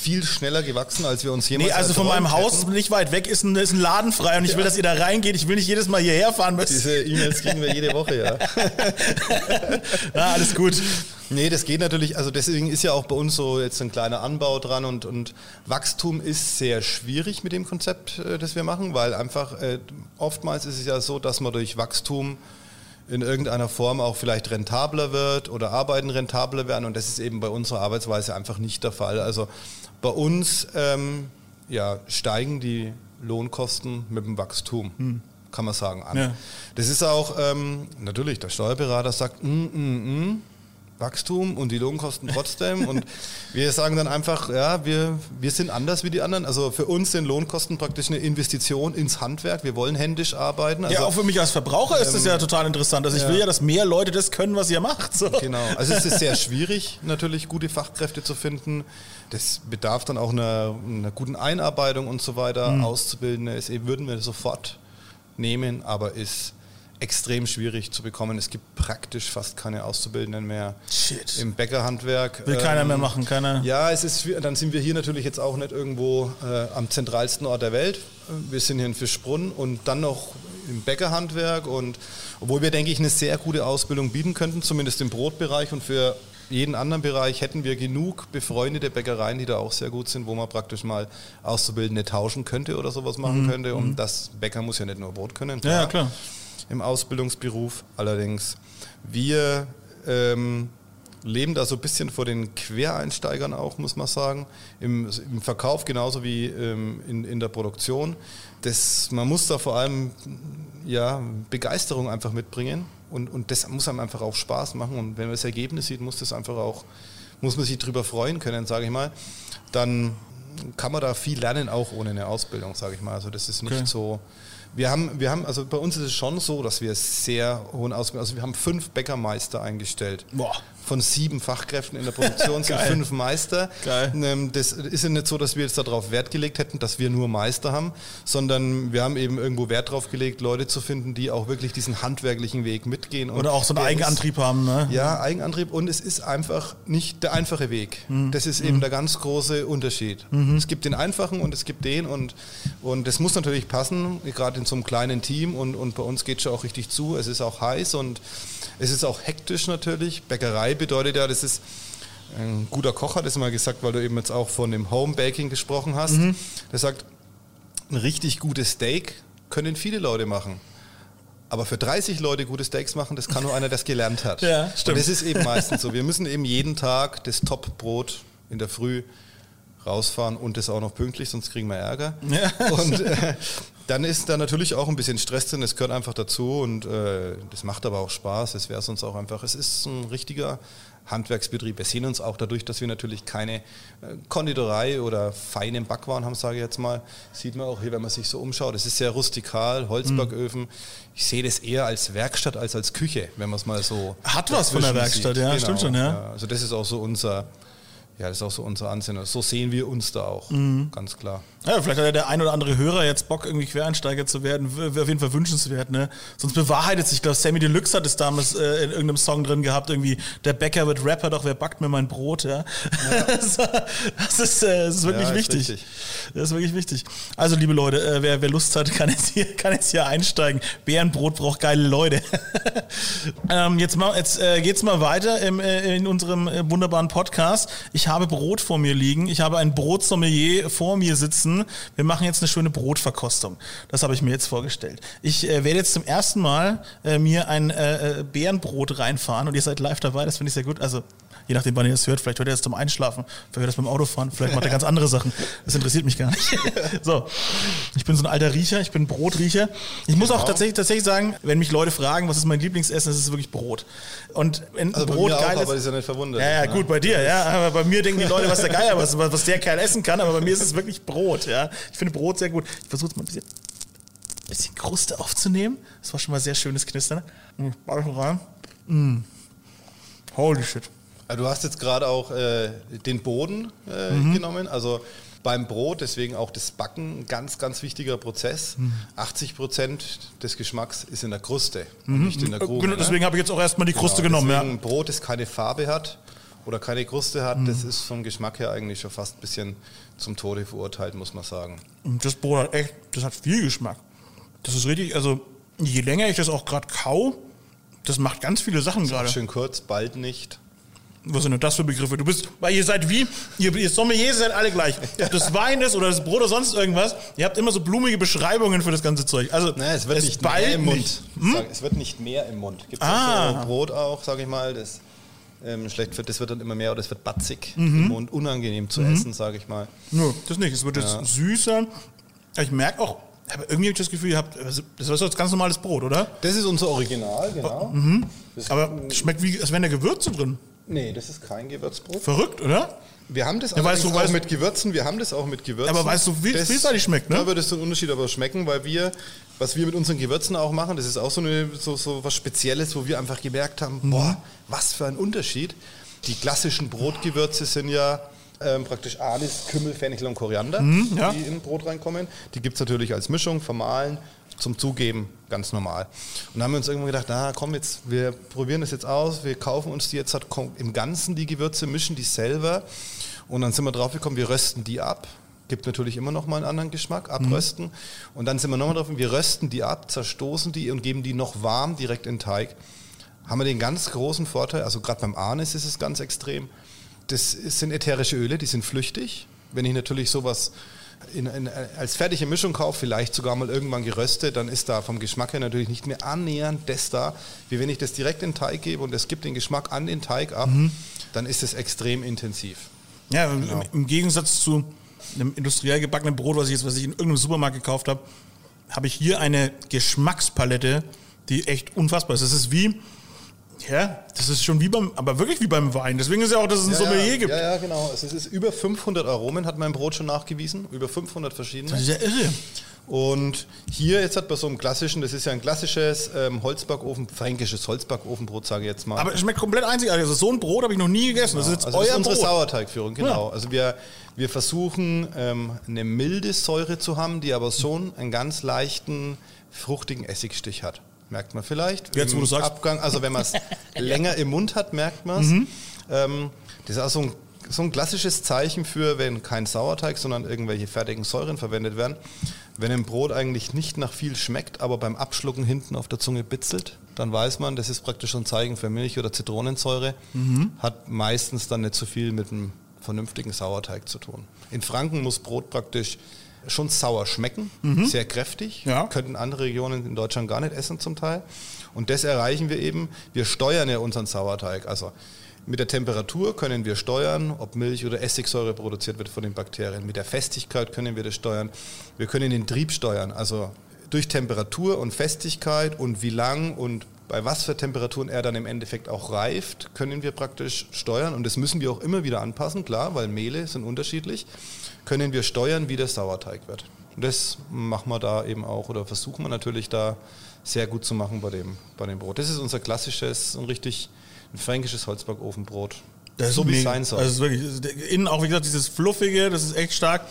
viel schneller gewachsen, als wir uns jemals Nee, also von meinem Haus hätten. nicht weit weg ist ein, ist ein Laden frei und ich ja. will, dass ihr da reingeht. Ich will nicht jedes Mal hierher fahren müssen. Diese E-Mails kriegen wir jede Woche, ja. ja, alles gut. Nee, das geht natürlich, also deswegen ist ja auch bei uns so jetzt ein kleiner Anbau dran und, und Wachstum ist sehr schwierig mit dem Konzept, äh, das wir machen, weil einfach äh, oftmals ist es ja so, dass man durch Wachstum in irgendeiner Form auch vielleicht rentabler wird oder Arbeiten rentabler werden und das ist eben bei unserer Arbeitsweise einfach nicht der Fall. Also bei uns ähm, ja, steigen die Lohnkosten mit dem Wachstum, hm. kann man sagen, an. Ja. Das ist auch, ähm, natürlich, der Steuerberater sagt, mm, mm, mm, Wachstum und die Lohnkosten trotzdem. und wir sagen dann einfach, ja, wir, wir sind anders wie die anderen. Also für uns sind Lohnkosten praktisch eine Investition ins Handwerk. Wir wollen händisch arbeiten. Also, ja, auch für mich als Verbraucher ähm, ist das ja total interessant. Also ich ja. will ja, dass mehr Leute das können, was ihr macht. So. Genau. Also es ist sehr schwierig, natürlich gute Fachkräfte zu finden. Das bedarf dann auch einer, einer guten Einarbeitung und so weiter. Mhm. Auszubildende ist würden wir sofort nehmen, aber ist extrem schwierig zu bekommen. Es gibt praktisch fast keine Auszubildenden mehr Shit. im Bäckerhandwerk. Will ähm, keiner mehr ähm, machen, keiner. Ja, es ist, dann sind wir hier natürlich jetzt auch nicht irgendwo äh, am zentralsten Ort der Welt. Wir sind hier in Fischbrunn und dann noch im Bäckerhandwerk und obwohl wir, denke ich, eine sehr gute Ausbildung bieten könnten, zumindest im Brotbereich und für jeden anderen Bereich hätten wir genug befreundete Bäckereien, die da auch sehr gut sind, wo man praktisch mal Auszubildende tauschen könnte oder sowas machen mhm. könnte. Und mhm. das Bäcker muss ja nicht nur Brot können. Klar. Ja, klar im Ausbildungsberuf. Allerdings, wir ähm, leben da so ein bisschen vor den Quereinsteigern auch, muss man sagen. Im, im Verkauf genauso wie ähm, in, in der Produktion. Das, man muss da vor allem ja, Begeisterung einfach mitbringen und, und das muss einem einfach auch Spaß machen. Und wenn man das Ergebnis sieht, muss das einfach auch, muss man sich drüber freuen können, sage ich mal. Dann kann man da viel lernen, auch ohne eine Ausbildung, sage ich mal. Also das ist nicht okay. so wir haben, wir haben, also bei uns ist es schon so, dass wir sehr hohen Ausbildung, also wir haben fünf Bäckermeister eingestellt. Boah von sieben Fachkräften in der Produktion sind fünf Meister. Geil. Ähm, das ist ja nicht so, dass wir jetzt darauf Wert gelegt hätten, dass wir nur Meister haben, sondern wir haben eben irgendwo Wert darauf gelegt, Leute zu finden, die auch wirklich diesen handwerklichen Weg mitgehen. Oder auch so einen Eigenantrieb ist, haben, ne? Ja, Eigenantrieb und es ist einfach nicht der einfache Weg. Mhm. Das ist eben mhm. der ganz große Unterschied. Mhm. Es gibt den einfachen und es gibt den und, und das muss natürlich passen, gerade in so einem kleinen Team und, und bei uns geht es schon auch richtig zu. Es ist auch heiß und es ist auch hektisch natürlich. Bäckerei bedeutet ja, das ist ein guter Koch hat es mal gesagt, weil du eben jetzt auch von dem Homebaking gesprochen hast. Mhm. Der sagt, ein richtig gutes Steak können viele Leute machen. Aber für 30 Leute gute Steaks machen, das kann nur einer, der es gelernt hat. Ja, stimmt. Und das ist eben meistens so. Wir müssen eben jeden Tag das Top-Brot in der Früh rausfahren und das auch noch pünktlich, sonst kriegen wir Ärger. Ja. Und äh, dann ist da natürlich auch ein bisschen Stress drin, das gehört einfach dazu und äh, das macht aber auch Spaß, es wäre sonst auch einfach, es ist ein richtiger Handwerksbetrieb. Wir sehen uns auch dadurch, dass wir natürlich keine äh, Konditorei oder feinen Backwaren haben, sage ich jetzt mal. Sieht man auch hier, wenn man sich so umschaut. Es ist sehr rustikal, Holzbacköfen. Mhm. Ich sehe das eher als Werkstatt als als Küche, wenn man es mal so. Hat was von der Werkstatt, sieht. ja, genau. stimmt schon, ja. ja. Also das ist auch so unser ja, das ist auch so unser Ansinnen. So sehen wir uns da auch, mhm. ganz klar. Ja, vielleicht hat ja der ein oder andere Hörer jetzt Bock, irgendwie Quereinsteiger zu werden. Wäre auf jeden Fall wünschenswert, ne? Sonst bewahrheitet sich, ich glaube, Sammy Deluxe hat es damals äh, in irgendeinem Song drin gehabt, irgendwie, der Bäcker wird Rapper, doch wer backt mir mein Brot, ja? ja. das, ist, äh, das ist wirklich ja, wichtig. Ist das ist wirklich wichtig. Also, liebe Leute, äh, wer, wer Lust hat, kann jetzt hier, kann jetzt hier einsteigen. Bärenbrot braucht geile Leute. ähm, jetzt mal, jetzt äh, geht's mal weiter im, äh, in unserem äh, wunderbaren Podcast. Ich habe Brot vor mir liegen. Ich habe ein Brotsommelier vor mir sitzen. Wir machen jetzt eine schöne Brotverkostung. Das habe ich mir jetzt vorgestellt. Ich äh, werde jetzt zum ersten Mal äh, mir ein äh, äh Bärenbrot reinfahren und ihr seid live dabei. Das finde ich sehr gut. Also Je nachdem, wann ihr das hört. Vielleicht hört ihr das zum Einschlafen, vielleicht hört ihr das beim Autofahren, vielleicht macht ihr ganz andere Sachen. Das interessiert mich gar nicht. so, ich bin so ein alter Riecher, ich bin Brotriecher. Ich muss genau. auch tatsächlich, tatsächlich sagen, wenn mich Leute fragen, was ist mein Lieblingsessen, ist es wirklich Brot. Und wenn also Brot geil auch, ist, aber ist ja nicht verwundert. Ja, ja, gut, bei dir, ja. Aber bei mir denken die Leute, was der Geier, was, was der Kerl essen kann, aber bei mir ist es wirklich Brot, ja. Ich finde Brot sehr gut. Ich versuche es mal ein bisschen, bisschen Kruste aufzunehmen. Das war schon mal sehr schönes Knistern. Mm, rein. Mm. Holy shit. Du hast jetzt gerade auch äh, den Boden äh, mhm. genommen. Also beim Brot, deswegen auch das Backen, ein ganz, ganz wichtiger Prozess. Mhm. 80 Prozent des Geschmacks ist in der Kruste, mhm. nicht in der Kruste. Genau, deswegen ne? habe ich jetzt auch erstmal die Kruste genau, genommen. Ja. Brot, das keine Farbe hat oder keine Kruste hat, mhm. das ist vom Geschmack her eigentlich schon fast ein bisschen zum Tode verurteilt, muss man sagen. Das Brot hat echt, das hat viel Geschmack. Das ist richtig, also je länger ich das auch gerade kau, das macht ganz viele Sachen gerade. Schön kurz, bald nicht. Was sind denn das für Begriffe? Du bist, weil ihr seid wie, ihr, ihr Sommeliers seid alle gleich. Ob das Wein ist oder das Brot oder sonst irgendwas, ihr habt immer so blumige Beschreibungen für das ganze Zeug. Also, naja, es wird es nicht mehr im Mund. Hm? Es wird nicht mehr im Mund. Gibt es ah. so Brot auch, sage ich mal, das ähm, schlecht wird, das wird dann immer mehr oder es wird batzig mhm. im Mund, unangenehm zu mhm. essen, sage ich mal. Nö, das nicht. Es wird jetzt ja. süßer. Ich merke auch, aber irgendwie habe ich das Gefühl, ihr habt, das ist jetzt ganz normales Brot, oder? Das ist unser Original, genau. Mhm. Aber schmeckt wie, als wären da Gewürze drin. Nee, das ist kein Gewürzbrot. Verrückt, oder? Wir haben das ja, weißt du, auch weißt mit Gewürzen, wir haben das auch mit Gewürzen. Aber weißt du, wie es vielfältig schmeckt, ne? Da würde es so einen Unterschied aber schmecken, weil wir, was wir mit unseren Gewürzen auch machen, das ist auch so, eine, so, so was Spezielles, wo wir einfach gemerkt haben, mhm. boah, was für ein Unterschied. Die klassischen Brotgewürze sind ja ähm, praktisch Anis, Kümmel, Fenchel und Koriander, mhm, ja. die in Brot reinkommen. Die gibt es natürlich als Mischung, vermahlen, zum Zugeben ganz normal. Und dann haben wir uns irgendwann gedacht, na komm jetzt, wir probieren das jetzt aus, wir kaufen uns die jetzt halt im Ganzen die Gewürze, mischen die selber und dann sind wir drauf gekommen, wir rösten die ab. Gibt natürlich immer noch mal einen anderen Geschmack, abrösten. Mhm. Und dann sind wir nochmal drauf, wir rösten die ab, zerstoßen die und geben die noch warm direkt in den Teig. Haben wir den ganz großen Vorteil, also gerade beim Anis ist es ganz extrem, das sind ätherische Öle, die sind flüchtig. Wenn ich natürlich sowas in, in, als fertige Mischung kaufe, vielleicht sogar mal irgendwann geröstet, dann ist da vom Geschmack her natürlich nicht mehr annähernd das da, wie wenn ich das direkt in den Teig gebe und es gibt den Geschmack an den Teig ab, mhm. dann ist es extrem intensiv. Ja, genau. im, Gegensatz zu einem industriell gebackenen Brot, was ich jetzt, was ich in irgendeinem Supermarkt gekauft habe, habe ich hier eine Geschmackspalette, die echt unfassbar ist. Das ist wie, ja, das ist schon wie beim, aber wirklich wie beim Wein. Deswegen ist ja auch, dass es ein ja, Sommelier gibt. Ja, ja, genau. Es ist über 500 Aromen, hat mein Brot schon nachgewiesen. Über 500 verschiedene. Das ist ja irre. Und hier jetzt hat bei so einem klassischen, das ist ja ein klassisches ähm, Holzbackofen, fränkisches Holzbackofenbrot, sage ich jetzt mal. Aber es schmeckt komplett einzigartig. Also so ein Brot habe ich noch nie gegessen. Genau. Das ist jetzt also euer das ist unsere Brot. Sauerteigführung, genau. Ja. Also wir, wir versuchen ähm, eine milde Säure zu haben, die aber schon einen ganz leichten, fruchtigen Essigstich hat merkt man vielleicht. Jetzt, wo du sagst. Abgang, also wenn man es länger im Mund hat, merkt man es. Mhm. Ähm, das ist auch so ein, so ein klassisches Zeichen für, wenn kein Sauerteig, sondern irgendwelche fertigen Säuren verwendet werden. Wenn ein Brot eigentlich nicht nach viel schmeckt, aber beim Abschlucken hinten auf der Zunge bitzelt, dann weiß man, das ist praktisch ein Zeichen für Milch oder Zitronensäure. Mhm. Hat meistens dann nicht so viel mit einem vernünftigen Sauerteig zu tun. In Franken muss Brot praktisch schon sauer schmecken, mhm. sehr kräftig. Ja. Könnten andere Regionen in Deutschland gar nicht essen zum Teil. Und das erreichen wir eben. Wir steuern ja unseren Sauerteig. Also mit der Temperatur können wir steuern, ob Milch oder Essigsäure produziert wird von den Bakterien. Mit der Festigkeit können wir das steuern. Wir können den Trieb steuern. Also durch Temperatur und Festigkeit und wie lang und bei was für Temperaturen er dann im Endeffekt auch reift, können wir praktisch steuern. Und das müssen wir auch immer wieder anpassen, klar, weil Mehle sind unterschiedlich können wir steuern, wie der Sauerteig wird. Und das machen wir da eben auch oder versuchen wir natürlich da sehr gut zu machen bei dem, bei dem Brot. Das ist unser klassisches, ein richtig ein fränkisches Holzbackofenbrot. Das so wie es sein soll. Also wirklich, innen auch, wie gesagt, dieses Fluffige, das ist echt stark.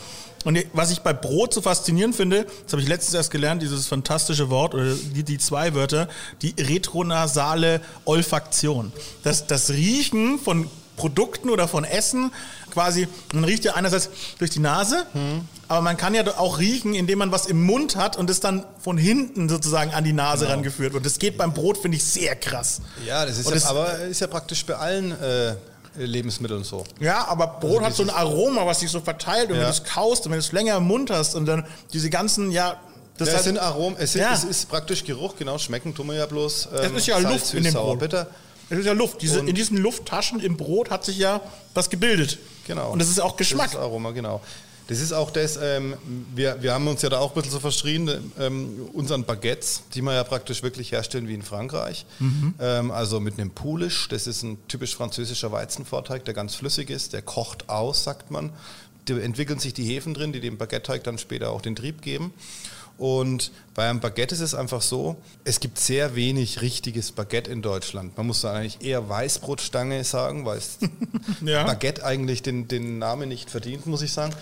Und was ich bei Brot so faszinierend finde, das habe ich letztens erst gelernt, dieses fantastische Wort, oder die, die zwei Wörter, die retronasale Olfaktion. Das, das Riechen von Produkten oder von Essen quasi, man riecht ja einerseits durch die Nase, hm. aber man kann ja auch riechen, indem man was im Mund hat und es dann von hinten sozusagen an die Nase genau. rangeführt wird. Das geht beim Brot, finde ich, sehr krass. Ja, das ist ja, das, aber ist ja praktisch bei allen äh, Lebensmitteln so. Ja, aber Brot also hat so ein Aroma, was sich so verteilt und ja. wenn du es kaust und wenn du es länger im Mund hast und dann diese ganzen, ja, das ja, es sind Aromen, es, sind, ja. es, ist praktisch Geruch, genau, schmecken tun wir ja bloß. Ähm, es ist ja Salz, Luft in dem Brot. Bitter. Es ist ja Luft. Diese, in diesen Lufttaschen im Brot hat sich ja was gebildet. Genau. Und das ist auch Geschmack. Das ist Aroma, genau. Das ist auch das, ähm, wir, wir haben uns ja da auch ein bisschen so verschrien, ähm, unseren Baguettes, die wir ja praktisch wirklich herstellen wie in Frankreich. Mhm. Ähm, also mit einem Poulish, das ist ein typisch französischer Weizenvorteig, der ganz flüssig ist, der kocht aus, sagt man. Da entwickeln sich die Hefen drin, die dem Baguette-Teig dann später auch den Trieb geben. Und bei einem Baguette ist es einfach so, es gibt sehr wenig richtiges Baguette in Deutschland. Man muss da eigentlich eher Weißbrotstange sagen, weil es Ja. Baguette eigentlich den, den Namen nicht verdient, muss ich sagen.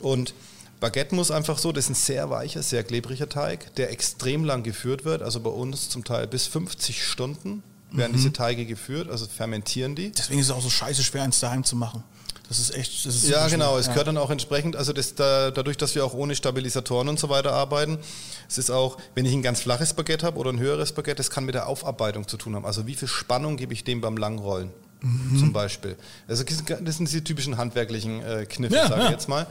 Und Baguette muss einfach so, das ist ein sehr weicher, sehr klebriger Teig, der extrem lang geführt wird. Also bei uns zum Teil bis 50 Stunden werden Mhm. diese Teige geführt, also fermentieren die. Deswegen ist es auch so scheiße schwer, eins daheim zu machen. Das ist echt. Das ist Ja, genau. Es Ja. gehört dann auch entsprechend, also das, da, dadurch, dass wir auch ohne Stabilisatoren und so weiter arbeiten, es ist auch, wenn ich ein ganz flaches Baguette habe oder ein höheres Baguette, das kann mit der Aufarbeitung zu tun haben. Also wie viel Spannung gebe ich dem beim Langrollen Mhm. zum Beispiel. Also das sind die typischen handwerklichen äh, Kniffe, Ja, sage ja. ich jetzt mal.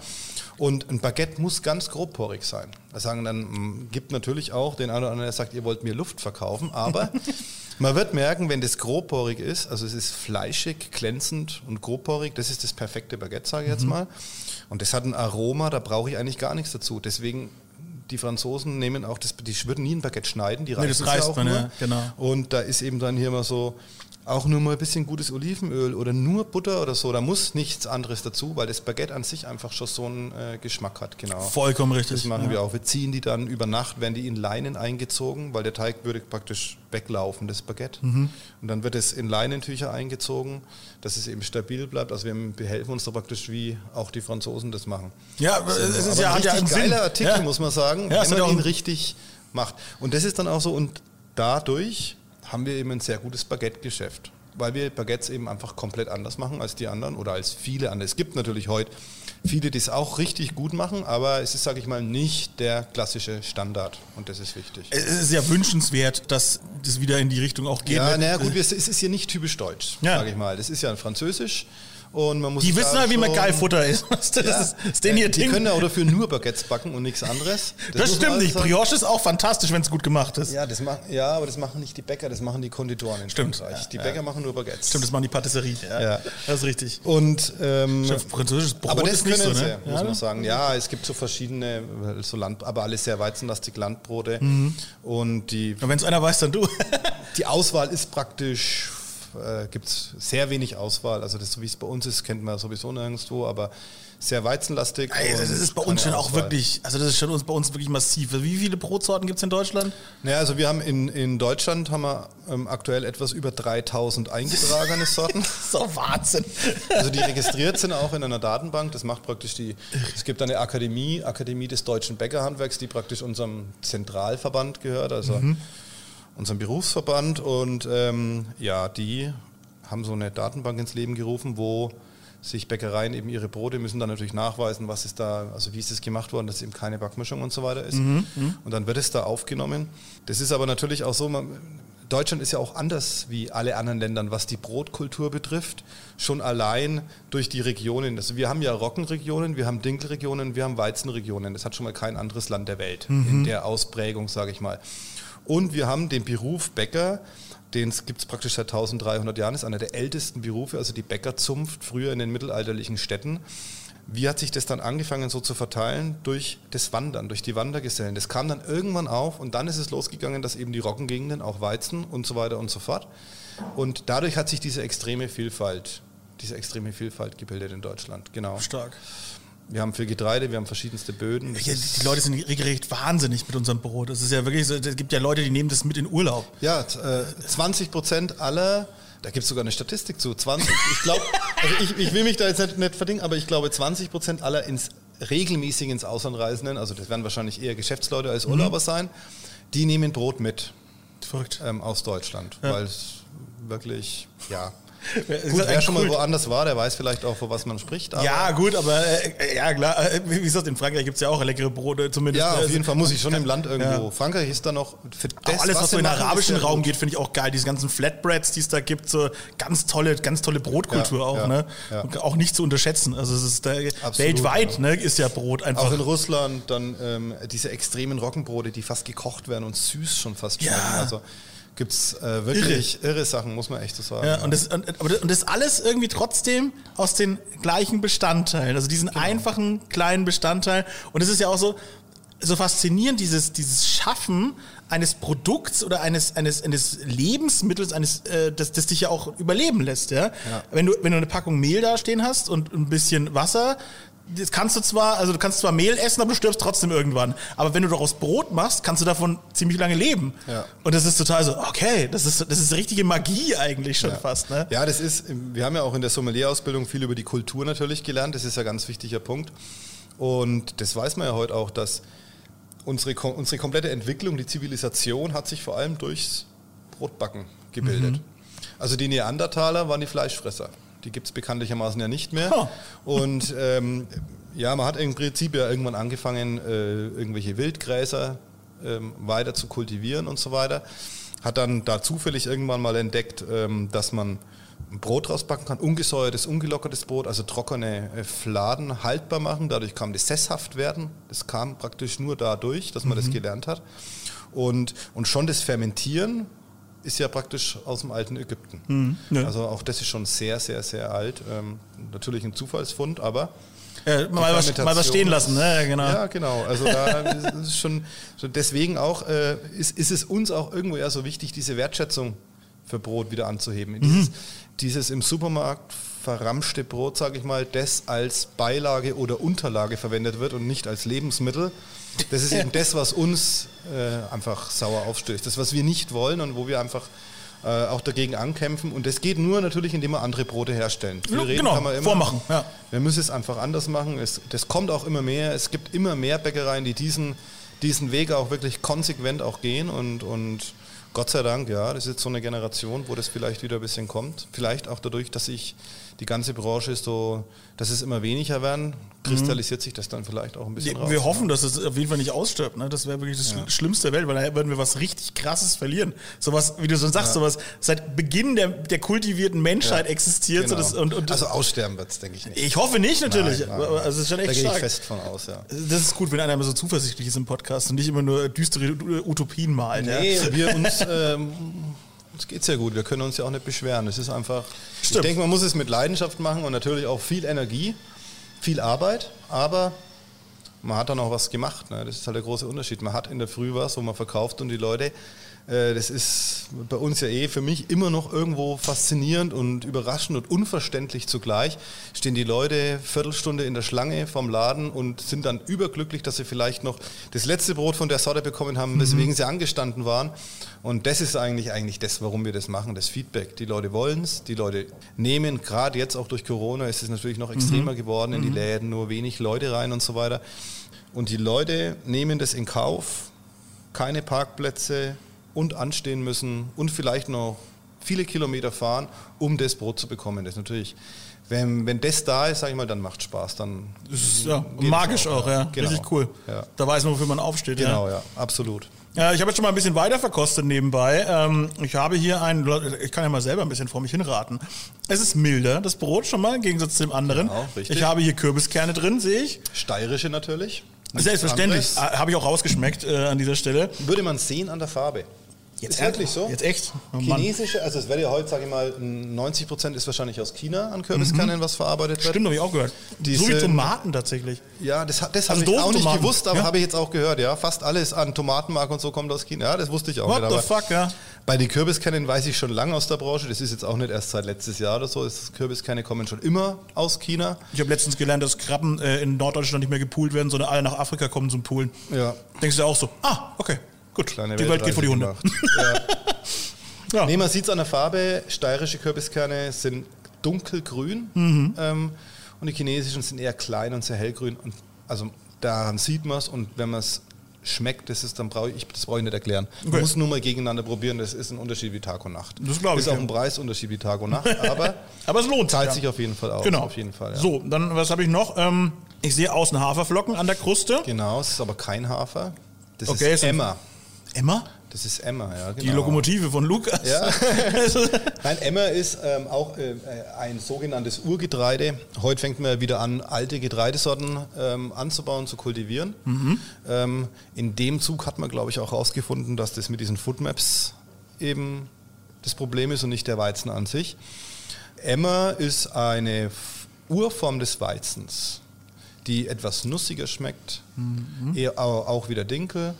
Und ein Baguette muss ganz grobporig sein. Das sagen dann, mh, gibt natürlich auch den einen oder anderen, der sagt, ihr wollt mir Luft verkaufen, aber man wird merken, wenn das grobporig ist, also es ist fleischig, glänzend und grobporig, das ist das perfekte Baguette, sage ich Mhm. jetzt mal. Und das hat ein Aroma, da brauche ich eigentlich gar nichts dazu. Deswegen, die Franzosen nehmen auch das, die würden nie ein Baguette schneiden, die Nee, das reißen es reißt auch man, nur. ja, genau. Und da ist eben dann hier mal so, auch nur mal ein bisschen gutes Olivenöl oder nur Butter oder so, da muss nichts anderes dazu, weil das Baguette an sich einfach schon so einen äh, Geschmack hat, genau. Vollkommen richtig. Das machen ja. wir auch. Wir ziehen die dann über Nacht, werden die in Leinen eingezogen, weil der Teig würde praktisch weglaufen, das Baguette. Mhm. Und dann wird es in Leinentücher eingezogen, dass es eben stabil bleibt. Also wir behelfen uns da praktisch, wie auch die Franzosen das machen. Ja, aber es ist ja, ein ja einen Sinn. geiler Artikel, ja. muss man sagen, Ja, wenn man ihn richtig macht. Und das ist dann auch so, und dadurch haben wir eben ein sehr gutes Baguette-Geschäft. Weil wir Baguettes eben einfach komplett anders machen als die anderen oder als viele andere. Es gibt natürlich heute viele, die es auch richtig gut machen, aber es ist, sage ich mal, nicht der klassische Standard. Und das ist wichtig. Es ist ja wünschenswert, dass das wieder in die Richtung auch geht. Ja, Weil- naja, gut, es ist hier nicht typisch deutsch, Ja. sage ich mal. Das ist ja französisch. Und man muss Die wissen halt, wie man geil Futter ist. Das ist, das ist denen ihr die Ding. können ja auch dafür nur Baguettes backen und nichts anderes. das man stimmt nicht. sagen. Brioche ist auch fantastisch, wenn es gut gemacht ist. Ja, das machen, ja, aber das machen nicht die Bäcker, das machen die Konditoren in Stimmt. Frankreich. Die Bäcker machen nur Baguettes. Stimmt, das machen die Patisserie. Ja, Ja. Das ist richtig. Und ähm, Französisches Brot aber das ist nicht so, sie, ne? muss Ja, man sagen. Ja, es gibt so verschiedene, so Land, aber alles sehr weizenlastig Landbrote. Mhm. Und die, Wenn es einer weiß, dann du. die Auswahl ist praktisch, äh, gibt es sehr wenig Auswahl. Also das, so wie es bei uns ist, kennt man sowieso nirgendwo, aber sehr weizenlastig. Ey, das ist bei uns schon keine auch Auswahl. wirklich, also das ist schon uns, bei uns wirklich massiv. Wie viele Brotsorten gibt es in Deutschland? Naja, also wir haben in, in Deutschland haben wir ähm, aktuell etwas über 3000 eingetragene Sorten. So Wahnsinn. Also die registriert sind auch in einer Datenbank. Das macht praktisch die. Es gibt eine Akademie, Akademie des deutschen Bäckerhandwerks, die praktisch unserem Zentralverband gehört, also unserem Berufsverband. Und ähm, ja, die haben so eine Datenbank ins Leben gerufen, wo sich Bäckereien eben ihre Brote müssen dann natürlich nachweisen, was ist da, also wie ist das gemacht worden, dass eben keine Backmischung und so weiter ist. Und dann wird es da aufgenommen. Das ist aber natürlich auch so, man, Deutschland ist ja auch anders wie alle anderen Länder, was die Brotkultur betrifft. Schon allein durch die Regionen. Also wir haben ja Roggenregionen, wir haben Dinkelregionen, wir haben Weizenregionen. Das hat schon mal kein anderes Land der Welt in der Ausprägung, sage ich mal. Und wir haben den Beruf Bäcker, den gibt es praktisch seit 1300 Jahren, ist einer der ältesten Berufe, also die Bäckerzunft früher in den mittelalterlichen Städten. Wie hat sich das dann angefangen so zu verteilen? Durch das Wandern, durch die Wandergesellen. Das kam dann irgendwann auf und dann ist es losgegangen, dass eben die Roggengegenden, auch Weizen und so weiter und so fort. Und dadurch hat sich diese extreme Vielfalt, diese extreme Vielfalt gebildet in Deutschland. Genau. Stark. Wir haben viel Getreide, wir haben verschiedenste Böden. Ja, die, Leute sind regelrecht wahnsinnig mit unserem Brot. Das ist ja wirklich so, es gibt ja Leute, die nehmen das mit in Urlaub. Ja, äh, 20 Prozent aller, da gibt es sogar eine Statistik zu, 20, ich glaube, also ich, ich will mich da jetzt nicht, nicht verdingen, aber ich glaube 20 Prozent aller ins, regelmäßig ins Ausland Reisenden, also das werden wahrscheinlich eher Geschäftsleute als Urlauber sein, die nehmen Brot mit Verrückt. ähm, aus Deutschland, weil es wirklich, ja. Gut, wer schon mal woanders war, der weiß vielleicht auch, vor was man spricht. Ja, gut, aber äh, ja klar, äh, wie gesagt, in Frankreich gibt es ja auch leckere Brote, zumindest. Ja, auf Also, jeden Fall muss ich schon im Land irgendwo. Ja. Frankreich ist da noch für das, auch alles, was, so sie in den arabischen Raum gut. geht, finde ich auch geil. Diese ganzen Flatbreads, die es da gibt, so ganz tolle, ganz tolle Brotkultur Ja, auch, ja, ne? auch nicht zu unterschätzen. Also es ist da, Absolut, weltweit, ne, ist ja Brot einfach. Auch in Russland dann ähm, diese extremen Roggenbrote, die fast gekocht werden und süß schon fast Ja. schmecken. Also gibt es äh, wirklich irre. Sachen, muss man echt so sagen. Ja, und das, und, und das alles irgendwie trotzdem aus den gleichen Bestandteilen, also diesen Genau. einfachen kleinen Bestandteil. Und es ist ja auch so, so faszinierend, dieses, dieses Schaffen eines Produkts oder eines, eines, eines Lebensmittels, eines, äh, das, das dich ja auch überleben lässt. Ja? Wenn, du, wenn du eine Packung Mehl da stehen hast und ein bisschen Wasser, das kannst du zwar, also du kannst zwar Mehl essen, aber du stirbst trotzdem irgendwann. Aber wenn du daraus Brot machst, kannst du davon ziemlich lange leben. Ja. Und das ist total so, okay, das ist, das ist richtige Magie eigentlich schon Ja. fast, ne? Ja, das ist, wir haben ja auch in der Sommelier-Ausbildung viel über die Kultur natürlich gelernt. Das ist ja ein ganz wichtiger Punkt. Und das weiß man ja heute auch, dass unsere, unsere komplette Entwicklung, die Zivilisation, hat sich vor allem durchs Brotbacken gebildet. Also die Neandertaler waren die Fleischfresser. Die gibt es bekanntlichermaßen ja nicht mehr. Ha. Und ähm, ja, man hat im Prinzip ja irgendwann angefangen, äh, irgendwelche Wildgräser ähm, weiter zu kultivieren und so weiter. Hat dann da zufällig irgendwann mal entdeckt, ähm, dass man Brot rausbacken kann, ungesäuertes, ungelockertes Brot, also trockene äh, Fladen haltbar machen. Dadurch kam das sesshaft werden. Das kam praktisch nur dadurch, dass man das gelernt hat. Und, und schon das Fermentieren ist ja praktisch aus dem alten Ägypten. ja. Also auch das ist schon sehr, sehr, sehr alt. Ähm, natürlich ein Zufallsfund, aber Ja, mal, was, mal was stehen lassen, ne? Ja, genau. ja, genau. Also da ist schon, deswegen auch äh, ist, ist es uns auch irgendwo ja so wichtig, diese Wertschätzung für Brot wieder anzuheben. Dieses, dieses im Supermarkt verramschte Brot, sage ich mal, das als Beilage oder Unterlage verwendet wird und nicht als Lebensmittel. Das ist eben das, was uns äh, einfach sauer aufstößt. Das, was wir nicht wollen und wo wir einfach äh, auch dagegen ankämpfen. Und das geht nur natürlich, indem wir andere Brote herstellen. Viel Ja, reden genau, kann man immer. vormachen, ja. Wir müssen es einfach anders machen. Es, das kommt auch immer mehr. Es gibt immer mehr Bäckereien, die diesen, diesen Weg auch wirklich konsequent auch gehen und, und Gott sei Dank, ja, das ist jetzt so eine Generation, wo das vielleicht wieder ein bisschen kommt. Vielleicht auch dadurch, dass sich die ganze Branche ist so, dass es immer weniger werden, kristallisiert sich das dann vielleicht auch ein bisschen raus. Wir hoffen, dass es auf jeden Fall nicht ausstirbt. Ne? Das wäre wirklich das Schl- Schlimmste der Welt, weil da würden wir was richtig Krasses verlieren. Sowas, wie du so sagst, sowas seit Beginn der, der kultivierten Menschheit existiert. So Genau. das, und, und also aussterben wird es, denke ich nicht. ich hoffe nicht, natürlich. Nein, nein. Also ist schon da echt gehe ich stark. fest von aus, ja. Das ist gut, wenn einer immer so zuversichtlich ist im Podcast und nicht immer nur düstere Utopien malt. Nee, Ja? wir uns, ähm, uns geht sehr gut. Wir können uns ja auch nicht beschweren. Es ist einfach, Stimmt. ich denke, man muss es mit Leidenschaft machen und natürlich auch viel Energie, viel Arbeit, aber man hat dann auch was gemacht. Ne? Das ist halt der große Unterschied. Man hat in der Früh was, wo man verkauft und die Leute, äh, das ist bei uns ja eh für mich immer noch irgendwo faszinierend und überraschend und unverständlich zugleich. Stehen die Leute Viertelstunde in der Schlange vom Laden und sind dann überglücklich, dass sie vielleicht noch das letzte Brot von der Sorte bekommen haben, weswegen sie angestanden waren. Und das ist eigentlich eigentlich das, warum wir das machen, das Feedback. Die Leute wollen es, die Leute nehmen, gerade jetzt auch durch Corona ist es natürlich noch extremer geworden in die Läden, nur wenig Leute rein und so weiter. Und die Leute nehmen das in Kauf, keine Parkplätze und anstehen müssen und vielleicht noch viele Kilometer fahren, um das Brot zu bekommen. Das natürlich, wenn, wenn das da ist, sag ich mal, dann macht Spaß. Dann ist ja, magisch auch, auch, ja. ja. Genau. Richtig cool. Ja. Da weiß man, wofür man aufsteht. genau, Ja. ja, absolut. Ja, ich habe jetzt schon mal ein bisschen weiter verkostet nebenbei. Ähm, ich habe hier ein, ich kann ja mal selber ein bisschen vor mich hinraten. Es ist milder, das Brot schon mal, im Gegensatz zu dem anderen. Genau, richtig. ich habe hier Kürbiskerne drin, sehe ich. Steirische natürlich. Selbstverständlich. Ah, Habe ich auch rausgeschmeckt äh, an dieser Stelle. Würde man sehen an der Farbe. Ist wirklich so? Jetzt echt? Oh. Chinesische, also es wäre ja heute, sage ich mal, 90 Prozent ist wahrscheinlich aus China an Kürbiskernen, was verarbeitet wird. Mhm. Stimmt, habe ich auch gehört. Die so wie sind- Tomaten tatsächlich. Ja, das, das Also habe ich auch nicht gewusst, aber ja? habe ich jetzt auch gehört, ja. Fast alles an Tomatenmark und so kommt aus China. Ja, das wusste ich auch What nicht. the aber fuck, ja. Bei den Kürbiskernen weiß ich schon lange aus der Branche. Das ist jetzt auch nicht erst seit letztes Jahr oder so. Das Kürbiskerne kommen schon immer aus China. Ich habe letztens gelernt, dass Krabben äh, in Norddeutschland nicht mehr gepoolt werden, sondern alle nach Afrika kommen zum Poolen. Ja. Denkst du auch so, ah, okay, gut, Kleine die Welt geht vor die Hunde. Ja. Ja. Nee, man sieht es an der Farbe. Steirische Kürbiskerne sind dunkelgrün Mhm. ähm, und die chinesischen sind eher klein und sehr hellgrün. Und also daran sieht man es und wenn man es schmeckt, das ist dann brauche ich, das brauche ich nicht erklären. Man Okay. muss nur mal gegeneinander probieren. Das ist ein Unterschied wie Tag und Nacht. Das glaube ich, Ist auch ja. ein Preisunterschied wie Tag und Nacht, aber Aber es lohnt zahlt ja. sich auf jeden Fall aus. Genau. Auf jeden Fall. Ja. So, dann was habe ich noch? Ähm, ich sehe außen Haferflocken an der Kruste. Genau, es ist aber kein Hafer. Das Okay, ist ein- Emma. Emma? Das ist Emma, ja. Genau. Die Lokomotive von Lukas. Ja. Nein, Emmer ist ähm, auch äh, ein sogenanntes Urgetreide. Heute fängt man wieder an, alte Getreidesorten ähm, anzubauen, zu kultivieren. Ähm, in dem Zug hat man, glaube ich, auch herausgefunden, dass das mit diesen Foodmaps eben das Problem ist und nicht der Weizen an sich. Emmer ist eine Urform des Weizens, die etwas nussiger schmeckt, eher au- auch wieder Dinkel.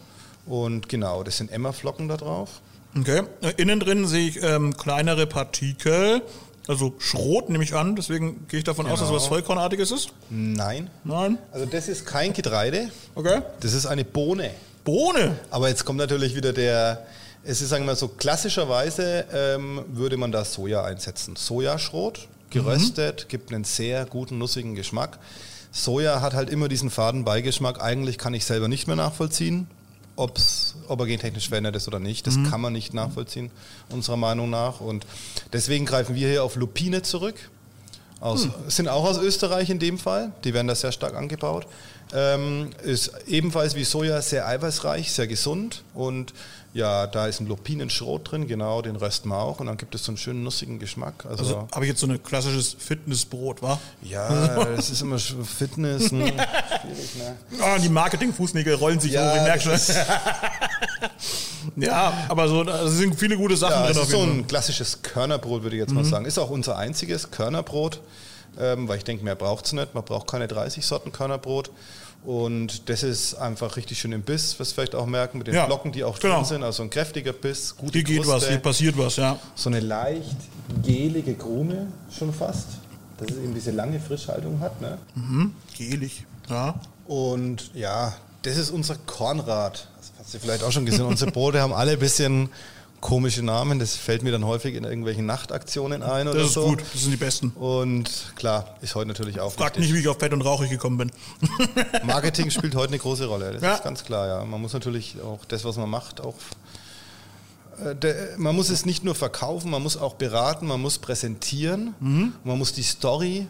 Und genau, das sind Emmerflocken da drauf. Okay. Innen drin sehe ich ähm, kleinere Partikel. Also Schrot nehme ich an, deswegen gehe ich davon aus, dass es was Vollkornartiges ist. Nein. Nein? Also das ist kein Getreide, Okay. das ist eine Bohne. Bohne. Aber jetzt kommt natürlich wieder der, es ist, sagen wir mal so, klassischerweise ähm, würde man da Soja einsetzen. Sojaschrot, geröstet, gibt einen sehr guten, nussigen Geschmack. Soja hat halt immer diesen faden Beigeschmack. Eigentlich kann ich selber nicht mehr nachvollziehen, ob's, ob er gentechnisch verändert ist oder nicht. Das kann man nicht nachvollziehen, unserer Meinung nach. Und deswegen greifen wir hier auf Lupine zurück. Aus, Sind auch aus Österreich in dem Fall. Die werden da sehr stark angebaut. Ähm, ist ebenfalls wie Soja sehr eiweißreich, sehr gesund. Und ja, da ist ein Lupinenschrot drin, genau, den rösten wir auch. Und dann gibt es so einen schönen nussigen Geschmack. Also, Also habe ich jetzt so ein klassisches Fitnessbrot, wa? ja, das ist immer Fitness. Ne? Schwierig, ne? Ah, die Marketing-Fußnägel rollen sich Ja, hoch, ich merke schon. das Ja, aber so, da sind viele gute Sachen Ja, drin auf ist so ein klassisches Körnerbrot, würde ich jetzt mal sagen. Ist auch unser einziges Körnerbrot, ähm, weil ich denke, mehr braucht es nicht. Man braucht keine 30 Sorten Körnerbrot. Und das ist einfach richtig schön im Biss, was vielleicht auch merken, mit den Ja, Flocken, die auch genau. drin sind. Also ein kräftiger Biss, gute Hier geht Kruste, was, hier passiert was, ja. So eine leicht gelige Krume schon fast, dass es eben diese lange Frischhaltung hat. Ne? Gelig, ja. Und ja, das ist unser Kornrad. Das hast du vielleicht auch schon gesehen. Unsere Brote haben alle ein bisschen komische Namen. Das fällt mir dann häufig in irgendwelchen Nachtaktionen ein oder Das ist so. gut, das sind die besten. Und klar, ist heute natürlich auch Fragt wichtig. nicht, wie ich auf Fett und Rauchig gekommen bin. Marketing spielt heute eine große Rolle. Das Ja. ist ganz klar, ja. Man muss natürlich auch das, was man macht, auch. äh, der- Man muss es nicht nur verkaufen, man muss auch beraten, man muss präsentieren, Mhm. man muss die Story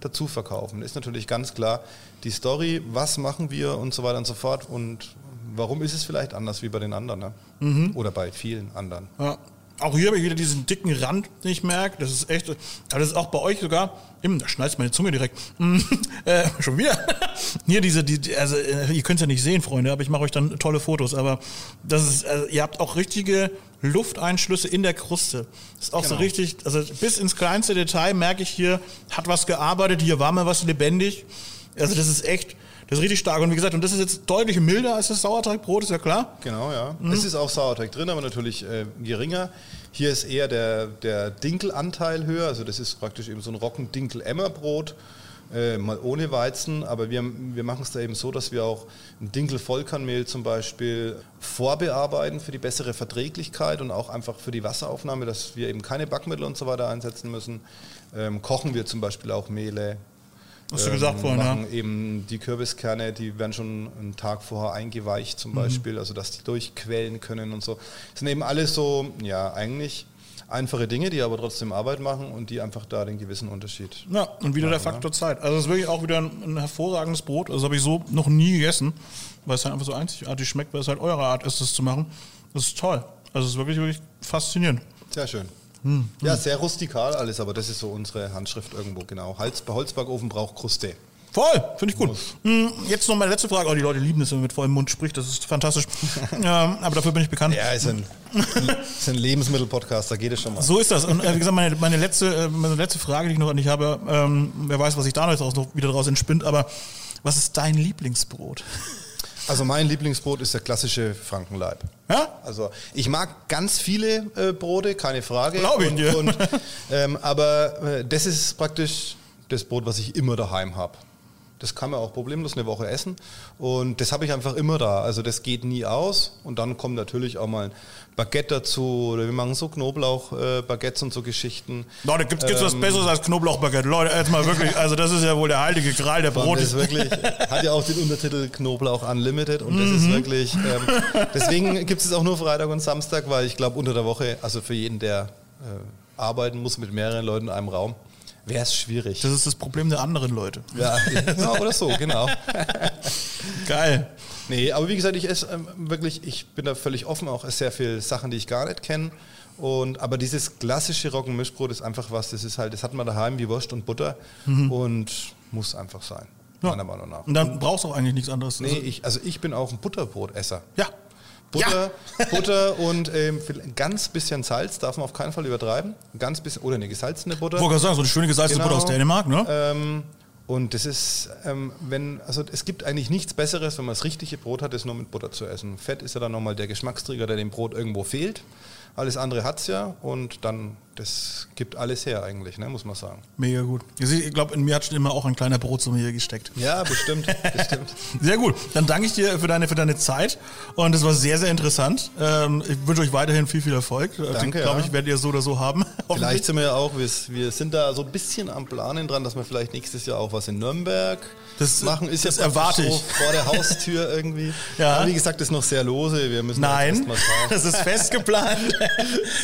dazu verkaufen. Ist natürlich ganz klar die Story, was machen wir und so weiter und so fort und warum ist es vielleicht anders wie bei den anderen ne? Mhm. oder bei vielen anderen. Ja. Auch hier habe ich wieder diesen dicken Rand, den ich merke. Das ist echt. Aber das ist auch bei euch sogar. Hm, da schneidet meine Zunge direkt. Hm, äh, schon wieder. Hier diese, die, also äh, ihr könnt es ja nicht sehen, Freunde, aber ich mache euch dann tolle Fotos. Aber das ist, also, ihr habt auch richtige Lufteinschlüsse in der Kruste. Das ist auch so Genau. richtig, also bis ins kleinste Detail merke ich hier, hat was gearbeitet, hier war mal was lebendig. Also das ist echt, das ist richtig stark. Und wie gesagt, und das ist jetzt deutlich milder als das Sauerteigbrot, ist ja klar. Genau, ja. Mhm. Es ist auch Sauerteig drin, aber natürlich äh, geringer. Hier ist eher der, der Dinkelanteil höher. Also das ist praktisch eben so ein Rocken-Dinkel-Emmerbrot, äh, mal ohne Weizen. Aber wir, wir machen es da eben so, dass wir auch ein Dinkel-Vollkornmehl zum Beispiel vorbearbeiten für die bessere Verträglichkeit und auch einfach für die Wasseraufnahme, dass wir eben keine Backmittel und so weiter einsetzen müssen. Ähm, kochen wir zum Beispiel auch Mehle. Hast du gesagt vorhin, ja. machen eben die Kürbiskerne, die werden schon einen Tag vorher eingeweicht Mhm. zum Beispiel, also dass die durchquellen können und so. Das sind eben alles so, ja, eigentlich einfache Dinge, die aber trotzdem Arbeit machen und die einfach da den gewissen Unterschied. Ja, und wieder der Faktor Zeit. Also es ist wirklich auch wieder ein, ein hervorragendes Brot. Also habe ich so noch nie gegessen, weil es halt einfach so einzigartig schmeckt, weil es halt eure Art ist, das zu machen. Das ist toll. Also es ist wirklich, wirklich faszinierend. Sehr schön. Hm, Ja, sehr rustikal alles, aber das ist so unsere Handschrift irgendwo, genau. Hals, Holzbackofen braucht Kruste. Voll, finde ich gut. Hm, Jetzt noch meine letzte Frage. Oh, die Leute lieben es, wenn man mit vollem Mund spricht. Das ist fantastisch. ähm, aber dafür bin ich bekannt. Ja, ist ein, ist ein Lebensmittelpodcast, da geht es schon mal. So ist das. Und äh, wie gesagt, meine, meine, letzte, äh, meine letzte Frage, die ich noch an dich habe, ähm, wer weiß, was sich da noch wieder draus entspinnt, aber was ist dein Lieblingsbrot? Also mein Lieblingsbrot ist der klassische Frankenleib. Ja? Also ich mag ganz viele äh, Brote, keine Frage. Glaub ich und, dir. Und, ähm, aber äh, das ist praktisch das Brot, was ich immer daheim habe. Das kann man auch problemlos eine Woche essen. Und das habe ich einfach immer da. Also das geht nie aus. Und dann kommt natürlich auch mal ein Baguette dazu. Oder wir machen so Knoblauch-Baguettes und so Geschichten. Leute, gibt es was Ähm, Besseres als Knoblauchbaguette? Leute, jetzt mal wirklich, also das ist ja wohl der heilige Gral der Und Brote. das ist wirklich, hat ja auch den Untertitel Knoblauch Unlimited und das Mhm. ist wirklich, ähm, deswegen gibt es auch nur Freitag und Samstag, weil ich glaube unter der Woche, also für jeden, der äh, arbeiten muss mit mehreren Leuten in einem Raum, wäre es schwierig. Das ist das Problem der anderen Leute. Ja, ja, oder so, genau. Geil. Nee, aber wie gesagt, ich esse ähm, wirklich, ich bin da völlig offen, auch esse sehr viele Sachen, die ich gar nicht kenne. Und, aber dieses klassische Roggenmischbrot ist einfach was, das ist halt, das hat man daheim wie Wurst und Butter und muss einfach sein, Ja. meiner Meinung nach. Und dann brauchst du auch eigentlich nichts anderes. Nee, ich, also ich bin auch ein Butterbrotesser. ja. Butter, Butter und ähm, ein ganz bisschen Salz darf man auf keinen Fall übertreiben. Ein ganz bisschen, oder eine gesalzene Butter. Ich wollte gerade sagen, so eine schöne gesalzene Genau. Butter aus Dänemark, ne? Ähm, und das ist, ähm, wenn, also es gibt eigentlich nichts Besseres, wenn man das richtige Brot hat, das nur mit Butter zu essen. Fett ist ja dann nochmal der Geschmacksträger, der dem Brot irgendwo fehlt. Alles andere hat es ja und dann das gibt alles her eigentlich, ne, muss man sagen. Mega gut. Ich glaube, in mir hat schon immer auch ein kleiner Brotsumme hier gesteckt. Ja, bestimmt, bestimmt. Sehr gut. Dann danke ich dir für deine, für deine Zeit und es war sehr, sehr interessant. Ähm, ich wünsche euch weiterhin viel, viel Erfolg. Danke, Glaube ja. ich, werdet ihr so oder so haben. Vielleicht sind wir ja auch, wir, wir sind da so ein bisschen am Planen dran, dass wir vielleicht nächstes Jahr auch was in Nürnberg Das- machen. Ist das jetzt erwarte so vor der Haustür irgendwie. Ja. Aber wie gesagt, ist noch sehr lose. Wir müssen Nein, erst mal schauen. das ist fest geplant.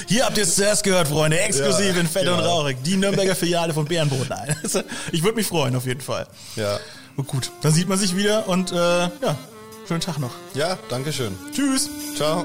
Hier habt ihr es zuerst gehört, Freunde. Exklusiv Ja, in Fett und genau. Rauchig. Die Nürnberger Filiale von Bärenbrot. Nein. Also, Ich würde mich freuen, auf jeden Fall. Ja. Und gut, dann sieht man sich wieder und äh, ja, schönen Tag noch. Ja, danke schön. Tschüss. Ciao.